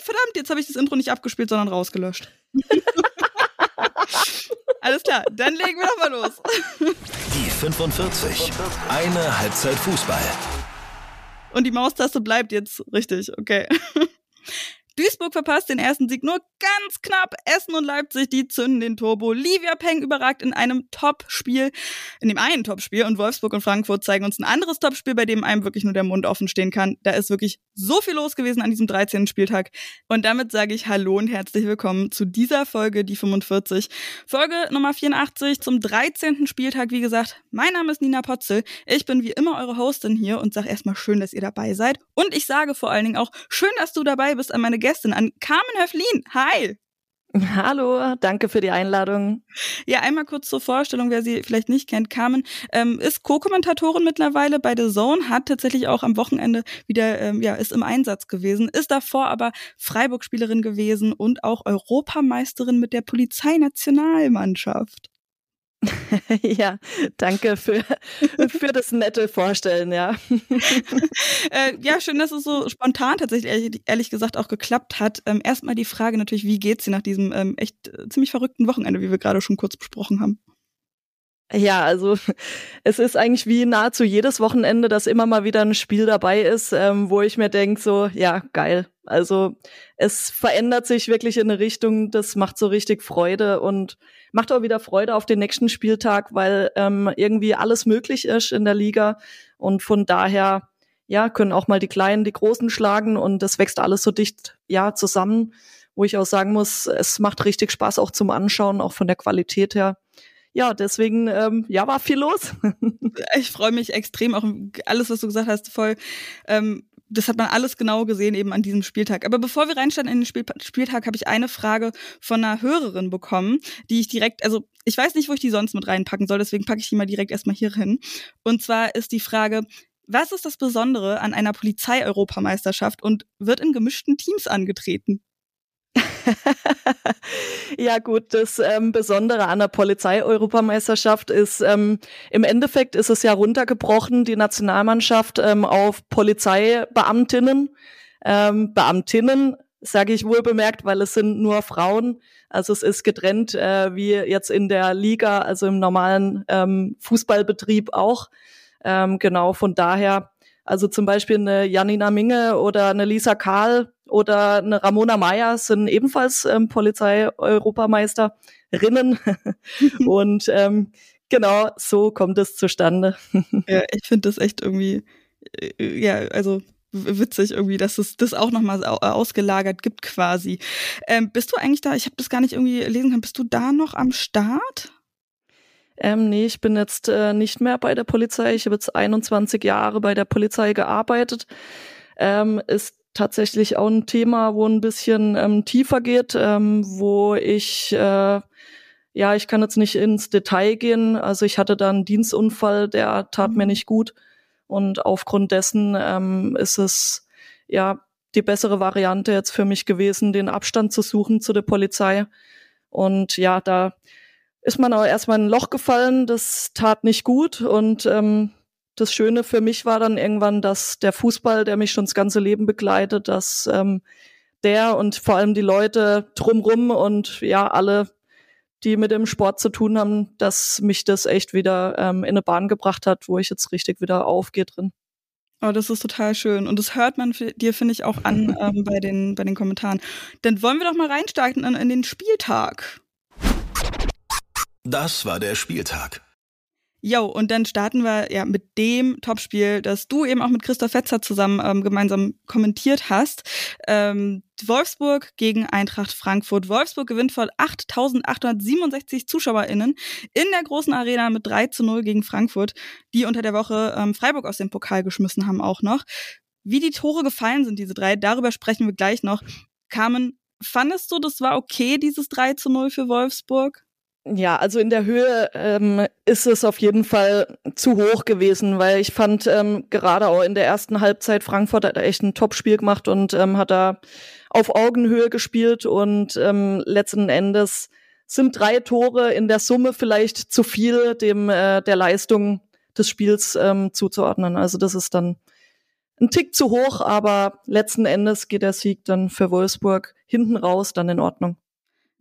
verdammt, jetzt habe ich das Intro nicht abgespielt, sondern rausgelöscht. Alles klar, dann legen wir doch mal los. Die 45. Eine Halbzeit Fußball. Und die Maustaste bleibt jetzt richtig, okay. Duisburg verpasst den ersten Sieg nur ganz knapp. Essen und Leipzig, die zünden den Turbo. Livia Peng überragt in einem Top-Spiel, in dem einen Top-Spiel. Und Wolfsburg und Frankfurt zeigen uns ein anderes Top-Spiel, bei dem einem wirklich nur der Mund offen stehen kann. Da ist wirklich so viel los gewesen an diesem 13. Spieltag. Und damit sage ich Hallo und herzlich willkommen zu dieser Folge, die 45. Folge Nummer 84 zum 13. Spieltag. Wie gesagt, mein Name ist Nina Potzel. Ich bin wie immer eure Hostin hier und sage erstmal schön, dass ihr dabei seid. Und ich sage vor allen Dingen auch schön, dass du dabei bist an meine Gästin, an Carmen Höflin. Hi! Hallo, danke für die Einladung. Ja, einmal kurz zur Vorstellung, wer sie vielleicht nicht kennt. Carmen ähm, ist Co-Kommentatorin mittlerweile bei The Zone, hat tatsächlich auch am Wochenende wieder, ähm, ja, ist im Einsatz gewesen, ist davor aber Freiburg-Spielerin gewesen und auch Europameisterin mit der Polizeinationalmannschaft. ja, danke für, für das nette Vorstellen, ja. äh, ja, schön, dass es so spontan tatsächlich ehrlich, ehrlich gesagt auch geklappt hat. Ähm, erstmal die Frage natürlich, wie geht's dir nach diesem ähm, echt äh, ziemlich verrückten Wochenende, wie wir gerade schon kurz besprochen haben? Ja, also es ist eigentlich wie nahezu jedes Wochenende, dass immer mal wieder ein Spiel dabei ist, ähm, wo ich mir denke, so, ja, geil. Also es verändert sich wirklich in eine Richtung, das macht so richtig Freude und macht auch wieder Freude auf den nächsten Spieltag, weil ähm, irgendwie alles möglich ist in der Liga. Und von daher, ja, können auch mal die Kleinen die Großen schlagen und das wächst alles so dicht, ja, zusammen, wo ich auch sagen muss, es macht richtig Spaß auch zum Anschauen, auch von der Qualität her ja, deswegen, ähm, ja, war viel los. ich freue mich extrem, auch alles, was du gesagt hast, voll. Ähm, das hat man alles genau gesehen eben an diesem Spieltag. Aber bevor wir reinstarten in den Spiel Spieltag, habe ich eine Frage von einer Hörerin bekommen, die ich direkt, also ich weiß nicht, wo ich die sonst mit reinpacken soll, deswegen packe ich die mal direkt erstmal hier hin. Und zwar ist die Frage, was ist das Besondere an einer Polizei-Europameisterschaft und wird in gemischten Teams angetreten? ja gut, das ähm, Besondere an der Polizei-Europameisterschaft ist, ähm, im Endeffekt ist es ja runtergebrochen, die Nationalmannschaft ähm, auf Polizeibeamtinnen. Ähm, Beamtinnen, sage ich wohl bemerkt, weil es sind nur Frauen. Also es ist getrennt, äh, wie jetzt in der Liga, also im normalen ähm, Fußballbetrieb auch. Ähm, genau, von daher also zum Beispiel eine Janina Minge oder eine Lisa Karl oder eine Ramona Meyer sind ebenfalls ähm, Polizei-Europameisterinnen. und ähm, genau so kommt es zustande. ja, ich finde das echt irgendwie, äh, ja, also witzig irgendwie, dass es das auch nochmal ausgelagert gibt quasi. Ähm, bist du eigentlich da, ich habe das gar nicht irgendwie lesen können, bist du da noch am Start? Ähm, nee, ich bin jetzt äh, nicht mehr bei der Polizei. Ich habe jetzt 21 Jahre bei der Polizei gearbeitet. Ähm, ist tatsächlich auch ein Thema, wo ein bisschen ähm, tiefer geht, ähm, wo ich äh, ja, ich kann jetzt nicht ins Detail gehen. Also ich hatte da einen Dienstunfall, der tat mir mhm. nicht gut. Und aufgrund dessen ähm, ist es ja die bessere Variante jetzt für mich gewesen, den Abstand zu suchen zu der Polizei. Und ja, da ist man aber erstmal in ein Loch gefallen, das tat nicht gut und ähm, das Schöne für mich war dann irgendwann, dass der Fußball, der mich schon das ganze Leben begleitet, dass ähm, der und vor allem die Leute drumrum und ja, alle, die mit dem Sport zu tun haben, dass mich das echt wieder ähm, in eine Bahn gebracht hat, wo ich jetzt richtig wieder aufgehe drin. Oh, das ist total schön. Und das hört man dir, finde ich, auch an ähm, bei, den, bei den Kommentaren. Dann wollen wir doch mal reinstarten in, in den Spieltag. Das war der Spieltag. Jo, und dann starten wir ja mit dem Topspiel, das du eben auch mit Christoph Fetzer zusammen ähm, gemeinsam kommentiert hast. Ähm, Wolfsburg gegen Eintracht Frankfurt. Wolfsburg gewinnt vor 8.867 ZuschauerInnen in der großen Arena mit 3 zu 0 gegen Frankfurt, die unter der Woche ähm, Freiburg aus dem Pokal geschmissen haben auch noch. Wie die Tore gefallen sind, diese drei, darüber sprechen wir gleich noch. Carmen, fandest du, das war okay, dieses 3 zu 0 für Wolfsburg? Ja, also in der Höhe ähm, ist es auf jeden Fall zu hoch gewesen, weil ich fand ähm, gerade auch in der ersten Halbzeit Frankfurt hat echt ein Top-Spiel gemacht und ähm, hat da auf Augenhöhe gespielt und ähm, letzten Endes sind drei Tore in der Summe vielleicht zu viel dem äh, der Leistung des Spiels ähm, zuzuordnen. Also das ist dann ein Tick zu hoch, aber letzten Endes geht der Sieg dann für Wolfsburg hinten raus dann in Ordnung.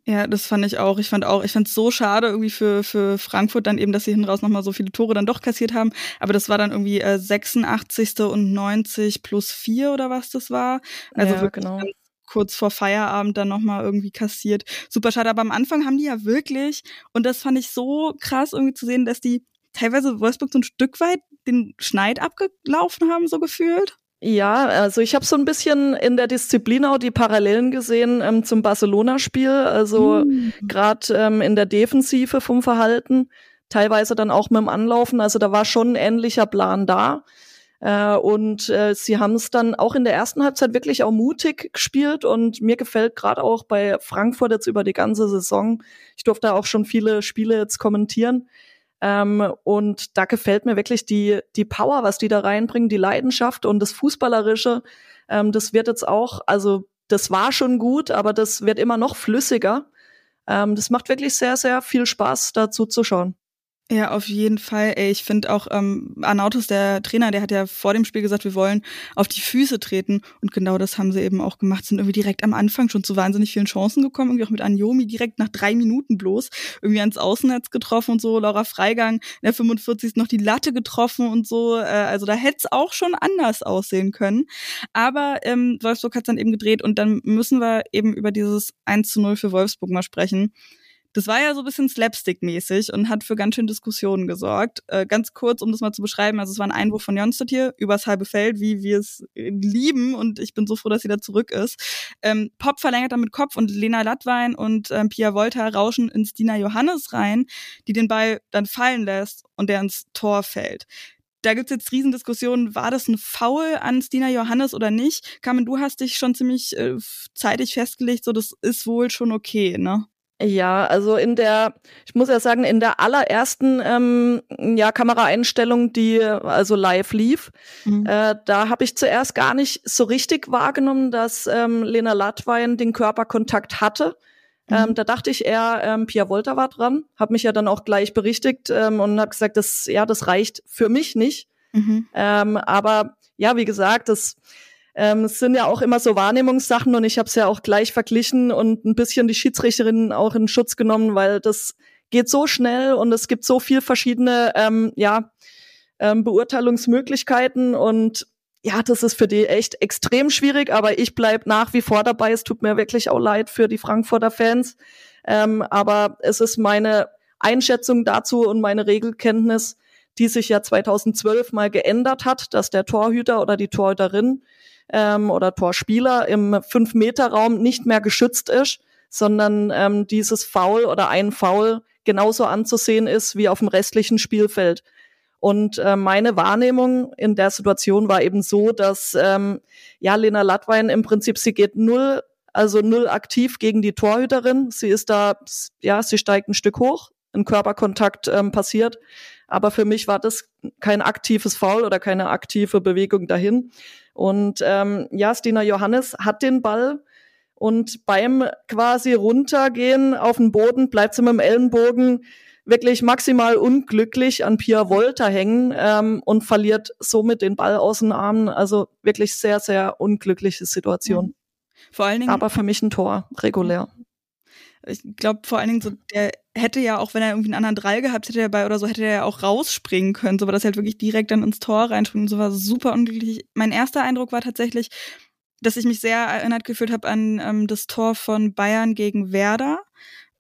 Ja, das fand ich auch. Ich fand auch, ich fand es so schade irgendwie für, für Frankfurt dann eben, dass sie hinten raus nochmal so viele Tore dann doch kassiert haben. Aber das war dann irgendwie äh, 86. und 90 plus 4 oder was das war. Also ja, genau. kurz vor Feierabend dann nochmal irgendwie kassiert. Super schade. Aber am Anfang haben die ja wirklich, und das fand ich so krass irgendwie zu sehen, dass die teilweise Wolfsburg so ein Stück weit den Schneid abgelaufen haben, so gefühlt. Ja, also ich habe so ein bisschen in der Disziplin auch die Parallelen gesehen ähm, zum Barcelona-Spiel. Also mhm. gerade ähm, in der Defensive vom Verhalten, teilweise dann auch mit dem Anlaufen. Also da war schon ein ähnlicher Plan da. Äh, und äh, sie haben es dann auch in der ersten Halbzeit wirklich auch mutig gespielt. Und mir gefällt gerade auch bei Frankfurt jetzt über die ganze Saison, ich durfte auch schon viele Spiele jetzt kommentieren, ähm, und da gefällt mir wirklich die, die Power, was die da reinbringen, die Leidenschaft und das Fußballerische. Ähm, das wird jetzt auch, also das war schon gut, aber das wird immer noch flüssiger. Ähm, das macht wirklich sehr, sehr viel Spaß, dazu zu schauen. Ja, auf jeden Fall. Ey, ich finde auch, ähm, Arnautos, der Trainer, der hat ja vor dem Spiel gesagt, wir wollen auf die Füße treten. Und genau das haben sie eben auch gemacht. Sind irgendwie direkt am Anfang schon zu wahnsinnig vielen Chancen gekommen. Irgendwie auch mit Anjomi direkt nach drei Minuten bloß. Irgendwie ans Außennetz getroffen und so. Laura Freigang in der 45. noch die Latte getroffen und so. Äh, also da hätte es auch schon anders aussehen können. Aber ähm, Wolfsburg hat dann eben gedreht und dann müssen wir eben über dieses 1 zu 0 für Wolfsburg mal sprechen. Das war ja so ein bisschen slapstick-mäßig und hat für ganz schön Diskussionen gesorgt. Äh, ganz kurz, um das mal zu beschreiben, also es war ein Einwurf von Jonstedt hier übers halbe Feld, wie wir es lieben und ich bin so froh, dass sie da zurück ist. Ähm, Pop verlängert dann mit Kopf und Lena Lattwein und ähm, Pia Volta rauschen ins Dina Johannes rein, die den Ball dann fallen lässt und der ins Tor fällt da gibt's jetzt Riesendiskussionen, war das ein Foul an Stina Johannes oder nicht? Carmen, du hast dich schon ziemlich äh, zeitig festgelegt, so das ist wohl schon okay, ne? Ja, also in der, ich muss ja sagen, in der allerersten ähm, ja, Kameraeinstellung, die also live lief, mhm. äh, da habe ich zuerst gar nicht so richtig wahrgenommen, dass ähm, Lena Latwein den Körperkontakt hatte. Mhm. Ähm, da dachte ich eher, ähm, Pia Volta war dran, habe mich ja dann auch gleich berichtigt ähm, und habe gesagt, das ja, das reicht für mich nicht. Mhm. Ähm, aber ja, wie gesagt, das ähm, es sind ja auch immer so Wahrnehmungssachen und ich habe es ja auch gleich verglichen und ein bisschen die Schiedsrichterinnen auch in Schutz genommen, weil das geht so schnell und es gibt so viel verschiedene ähm, ja, ähm, Beurteilungsmöglichkeiten und ja, das ist für die echt extrem schwierig, aber ich bleib nach wie vor dabei. Es tut mir wirklich auch leid für die Frankfurter Fans. Ähm, aber es ist meine Einschätzung dazu und meine Regelkenntnis, die sich ja 2012 mal geändert hat, dass der Torhüter oder die Torhüterin ähm, oder Torspieler im Fünf-Meter-Raum nicht mehr geschützt ist, sondern ähm, dieses Foul oder ein Foul genauso anzusehen ist wie auf dem restlichen Spielfeld. Und äh, meine Wahrnehmung in der Situation war eben so, dass ähm, ja Lena Latwein im Prinzip sie geht null, also null aktiv gegen die Torhüterin. Sie ist da, ja, sie steigt ein Stück hoch, ein Körperkontakt ähm, passiert. Aber für mich war das kein aktives Foul oder keine aktive Bewegung dahin. Und ähm, ja, Stina Johannes hat den Ball und beim quasi runtergehen auf den Boden bleibt sie mit dem Ellenbogen wirklich maximal unglücklich an Pia Volta hängen ähm, und verliert somit den Ball aus den Armen. Also wirklich sehr, sehr unglückliche Situation. Vor allen Dingen. Aber für mich ein Tor, regulär. Ich glaube vor allen Dingen so, der hätte ja auch, wenn er irgendwie einen anderen Drall gehabt hätte dabei oder so, hätte er ja auch rausspringen können, so, aber das halt wirklich direkt dann ins Tor reinspringen so war super unglücklich. Mein erster Eindruck war tatsächlich, dass ich mich sehr erinnert gefühlt habe an ähm, das Tor von Bayern gegen Werder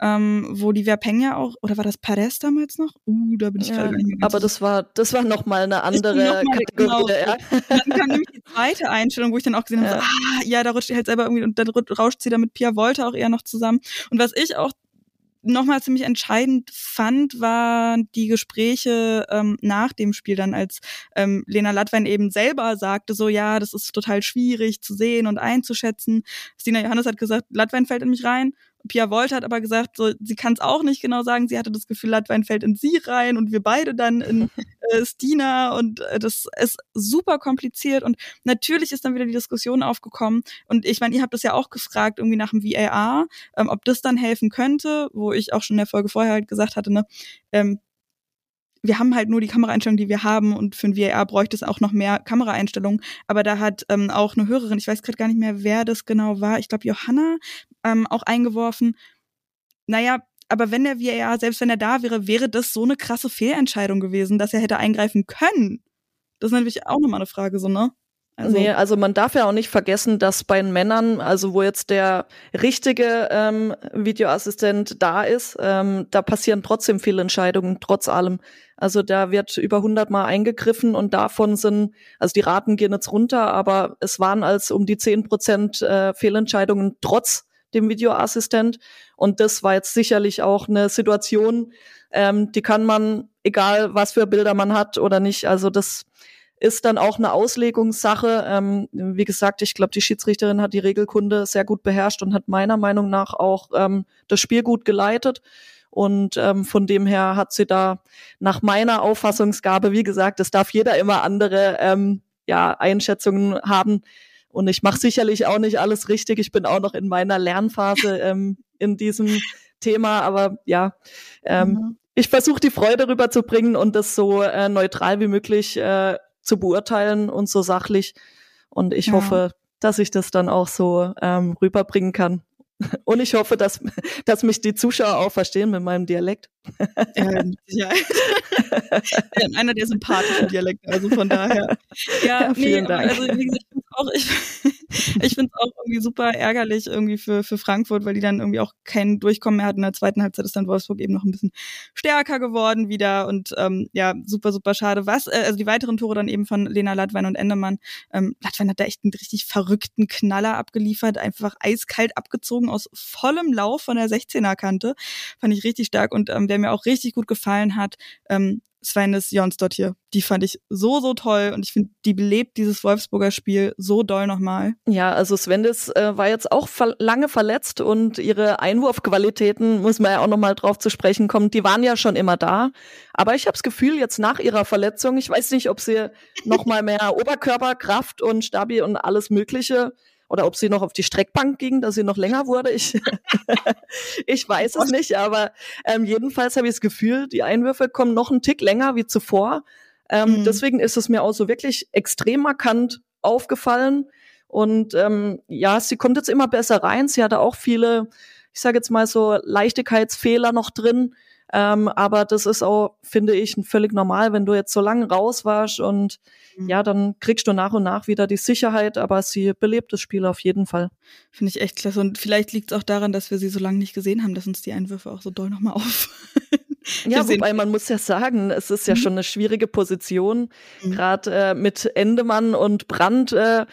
ähm, wo die Verpeng ja auch, oder war das Pares damals noch? Uh, da bin ich ja, Aber das war, das war nochmal eine andere noch mal, Kategorie. Genau. Ja. Dann kam nämlich die zweite Einstellung, wo ich dann auch gesehen habe, ja. So, ah, ja, da rutscht sie halt selber irgendwie, und dann rauscht sie da mit Pia Volta auch eher noch zusammen. Und was ich auch nochmal ziemlich entscheidend fand, waren die Gespräche ähm, nach dem Spiel dann, als ähm, Lena Latwein eben selber sagte, so ja, das ist total schwierig zu sehen und einzuschätzen. Stina Johannes hat gesagt, Latwein fällt in mich rein Pia Volt hat aber gesagt, so, sie kann es auch nicht genau sagen. Sie hatte das Gefühl, Latwein fällt in sie rein und wir beide dann in äh, Stina. Und äh, das ist super kompliziert. Und natürlich ist dann wieder die Diskussion aufgekommen. Und ich meine, ihr habt das ja auch gefragt irgendwie nach dem VAR, ähm, ob das dann helfen könnte, wo ich auch schon in der Folge vorher halt gesagt hatte, ne, ähm, wir haben halt nur die Kameraeinstellungen, die wir haben. Und für ein VAR bräuchte es auch noch mehr Kameraeinstellungen. Aber da hat ähm, auch eine Hörerin, ich weiß gerade gar nicht mehr, wer das genau war, ich glaube Johanna, ähm, auch eingeworfen. Naja, aber wenn der VAR, selbst wenn er da wäre, wäre das so eine krasse Fehlentscheidung gewesen, dass er hätte eingreifen können. Das ist natürlich auch nochmal eine Frage, so, ne? Also, nee, also man darf ja auch nicht vergessen, dass bei den Männern, also wo jetzt der richtige ähm, Videoassistent da ist, ähm, da passieren trotzdem viele Entscheidungen, trotz allem. Also da wird über 100 Mal eingegriffen und davon sind, also die Raten gehen jetzt runter, aber es waren als um die 10 Prozent äh, Fehlentscheidungen trotz dem Videoassistent. Und das war jetzt sicherlich auch eine Situation, ähm, die kann man, egal was für Bilder man hat oder nicht, also das ist dann auch eine Auslegungssache. Ähm, wie gesagt, ich glaube, die Schiedsrichterin hat die Regelkunde sehr gut beherrscht und hat meiner Meinung nach auch ähm, das Spiel gut geleitet. Und ähm, von dem her hat sie da nach meiner Auffassungsgabe, wie gesagt, es darf jeder immer andere ähm, ja, Einschätzungen haben. Und ich mache sicherlich auch nicht alles richtig. Ich bin auch noch in meiner Lernphase ähm, in diesem Thema, aber ja, ähm, mhm. ich versuche die Freude rüberzubringen und das so äh, neutral wie möglich äh, zu beurteilen und so sachlich. Und ich ja. hoffe, dass ich das dann auch so ähm, rüberbringen kann. Und ich hoffe, dass, dass mich die Zuschauer auch verstehen mit meinem Dialekt. Ähm, ja. Einer der sympathischen Dialekte, also von daher. Ja, ja vielen nee, Dank. Also, wie gesagt, auch, ich, ich finde es auch irgendwie super ärgerlich irgendwie für, für Frankfurt, weil die dann irgendwie auch kein Durchkommen mehr hatten. In der zweiten Halbzeit ist dann Wolfsburg eben noch ein bisschen stärker geworden wieder und ähm, ja, super, super schade. Was, äh, also die weiteren Tore dann eben von Lena Latwein und Endemann. Ähm, Latwein hat da echt einen richtig verrückten Knaller abgeliefert, einfach eiskalt abgezogen aus vollem Lauf von der 16er Kante. Fand ich richtig stark und ähm, wer mir auch richtig gut gefallen hat, ähm, Sveines Jonsdott hier. Die fand ich so, so toll und ich finde, die belebt dieses Wolfsburger Spiel so doll nochmal. Ja, also Svendes äh, war jetzt auch ver lange verletzt und ihre Einwurfqualitäten, muss man ja auch nochmal drauf zu sprechen kommen, die waren ja schon immer da. Aber ich habe das Gefühl, jetzt nach ihrer Verletzung, ich weiß nicht, ob sie nochmal mehr Oberkörperkraft und Stabi und alles Mögliche oder ob sie noch auf die Streckbank ging, dass sie noch länger wurde. Ich, ich weiß es nicht, aber ähm, jedenfalls habe ich das Gefühl, die Einwürfe kommen noch einen Tick länger wie zuvor. Ähm, mhm. Deswegen ist es mir auch so wirklich extrem markant aufgefallen. Und ähm, ja, sie kommt jetzt immer besser rein. Sie hatte auch viele, ich sage jetzt mal so Leichtigkeitsfehler noch drin. Ähm, aber das ist auch, finde ich, völlig normal, wenn du jetzt so lange raus warst und mhm. ja, dann kriegst du nach und nach wieder die Sicherheit, aber sie belebt das Spiel auf jeden Fall. Finde ich echt klasse. Und vielleicht liegt es auch daran, dass wir sie so lange nicht gesehen haben, dass uns die Einwürfe auch so doll nochmal auf. ja, wobei man muss ja sagen, es ist ja mhm. schon eine schwierige Position, mhm. gerade äh, mit Endemann und Brand. Äh,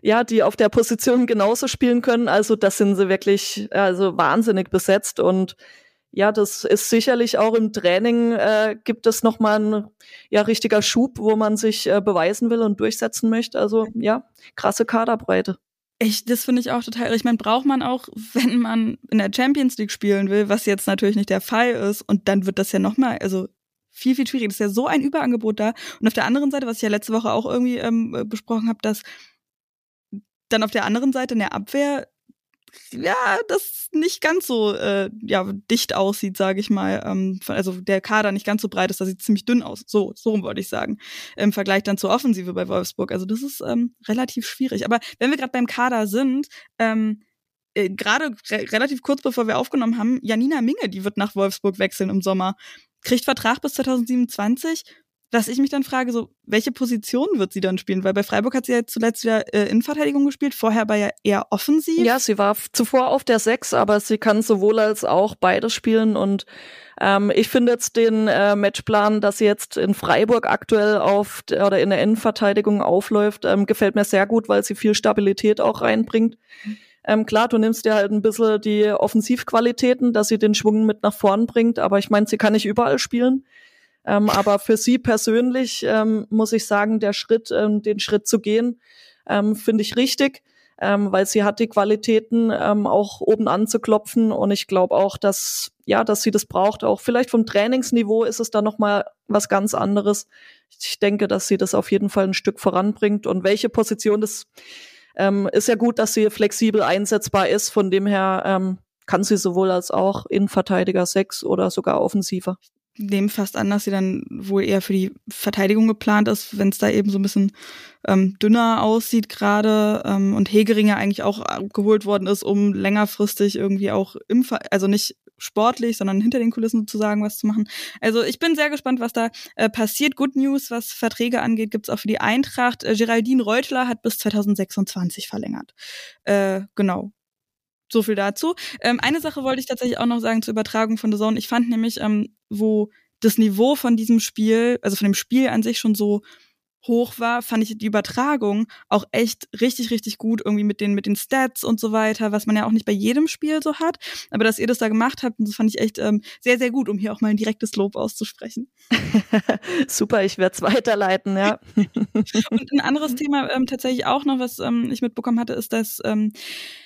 ja, die auf der Position genauso spielen können. Also das sind sie wirklich also wahnsinnig besetzt und ja, das ist sicherlich auch im Training äh, gibt es nochmal ein ja, richtiger Schub, wo man sich äh, beweisen will und durchsetzen möchte. Also ja, krasse Kaderbreite. Ich, das finde ich auch total. Ich meine, braucht man auch, wenn man in der Champions League spielen will, was jetzt natürlich nicht der Fall ist, und dann wird das ja nochmal, also viel, viel schwieriger. Das ist ja so ein Überangebot da. Und auf der anderen Seite, was ich ja letzte Woche auch irgendwie ähm, besprochen habe, dass dann auf der anderen Seite in der Abwehr ja, das nicht ganz so äh, ja, dicht aussieht, sage ich mal. Ähm, also der Kader nicht ganz so breit ist, da sieht ziemlich dünn aus. So, so wollte ich sagen. Im Vergleich dann zur Offensive bei Wolfsburg. Also das ist ähm, relativ schwierig. Aber wenn wir gerade beim Kader sind, ähm, äh, gerade re relativ kurz bevor wir aufgenommen haben, Janina Minge, die wird nach Wolfsburg wechseln im Sommer. Kriegt Vertrag bis 2027 was ich mich dann frage, so, welche Position wird sie dann spielen? Weil bei Freiburg hat sie ja zuletzt wieder äh, Innenverteidigung gespielt, vorher war ja eher offensiv. Ja, sie war zuvor auf der Sechs, aber sie kann sowohl als auch beides spielen und ähm, ich finde jetzt den äh, Matchplan, dass sie jetzt in Freiburg aktuell auf oder in der Innenverteidigung aufläuft, ähm, gefällt mir sehr gut, weil sie viel Stabilität auch reinbringt. Ähm, klar, du nimmst dir halt ein bisschen die Offensivqualitäten, dass sie den Schwung mit nach vorn bringt, aber ich meine, sie kann nicht überall spielen. Ähm, aber für sie persönlich ähm, muss ich sagen, der Schritt, ähm, den Schritt zu gehen, ähm, finde ich richtig, ähm, weil sie hat die Qualitäten, ähm, auch oben anzuklopfen. Und ich glaube auch, dass ja, dass sie das braucht. Auch vielleicht vom Trainingsniveau ist es da noch mal was ganz anderes. Ich denke, dass sie das auf jeden Fall ein Stück voranbringt. Und welche Position das ist ja gut, dass sie flexibel einsetzbar ist. Von dem her kann sie sowohl als auch Innenverteidiger 6 oder sogar Offensiver nehme fast an, dass sie dann wohl eher für die Verteidigung geplant ist, wenn es da eben so ein bisschen ähm, dünner aussieht gerade ähm, und Hegeringer eigentlich auch äh, geholt worden ist, um längerfristig irgendwie auch im, Ver also nicht sportlich, sondern hinter den Kulissen sozusagen was zu machen. Also ich bin sehr gespannt, was da äh, passiert. Good News, was Verträge angeht, gibt's auch für die Eintracht. Äh, Geraldine Reutler hat bis 2026 verlängert. Äh, genau. So viel dazu. Ähm, eine Sache wollte ich tatsächlich auch noch sagen zur Übertragung von The Zone. Ich fand nämlich, ähm, wo das Niveau von diesem Spiel, also von dem Spiel an sich schon so hoch war, fand ich die Übertragung auch echt richtig, richtig gut, irgendwie mit den, mit den Stats und so weiter, was man ja auch nicht bei jedem Spiel so hat. Aber dass ihr das da gemacht habt, das fand ich echt ähm, sehr, sehr gut, um hier auch mal ein direktes Lob auszusprechen. Super, ich werde es weiterleiten, ja. und ein anderes Thema ähm, tatsächlich auch noch, was ähm, ich mitbekommen hatte, ist, dass ähm, äh,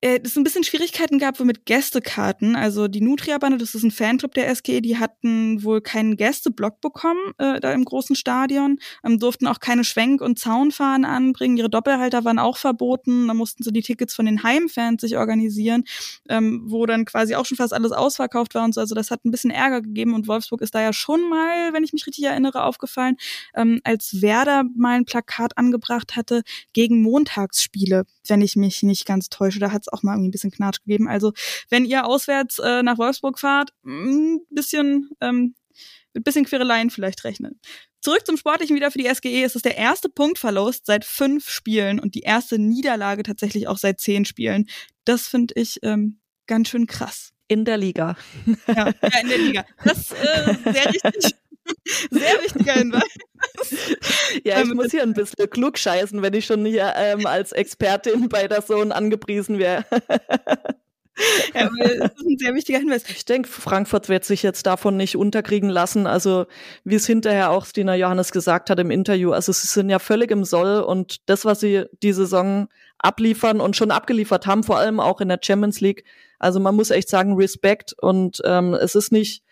es ein bisschen Schwierigkeiten gab mit Gästekarten. Also die Nutria-Bande, das ist ein Fanclub der SGE, die hatten wohl keinen Gästeblock bekommen äh, da im großen Stadion, ähm, durften auch keine Schwenk- und Zaunfahnen anbringen. Ihre Doppelhalter waren auch verboten. Da mussten sie die Tickets von den Heimfans sich organisieren, ähm, wo dann quasi auch schon fast alles ausverkauft war und so. Also das hat ein bisschen Ärger gegeben und Wolfsburg ist da ja schon mal, wenn ich mich richtig erinnere, aufgefallen, ähm, als Werder mal ein Plakat angebracht hatte gegen Montagsspiele, wenn ich mich nicht ganz täusche. Da hat auch mal irgendwie ein bisschen Knatsch gegeben. Also wenn ihr auswärts äh, nach Wolfsburg fahrt, ein mm, bisschen ähm, mit bisschen Quereleien vielleicht rechnen. Zurück zum Sportlichen wieder für die SGE. Es ist der erste Punktverlust seit fünf Spielen und die erste Niederlage tatsächlich auch seit zehn Spielen. Das finde ich ähm, ganz schön krass. In der Liga. Ja, ja in der Liga. Das äh, sehr richtig. Sehr wichtiger Hinweis. Ja, ich muss hier ein bisschen klug scheißen, wenn ich schon hier ähm, als Expertin bei der Sohn angepriesen wäre. Ja, das ist ein sehr wichtiger Hinweis. Ich denke, Frankfurt wird sich jetzt davon nicht unterkriegen lassen. Also, wie es hinterher auch Stina Johannes gesagt hat im Interview, also sie sind ja völlig im Soll und das, was sie die Saison abliefern und schon abgeliefert haben, vor allem auch in der Champions League. Also man muss echt sagen, Respekt und ähm, es ist nicht,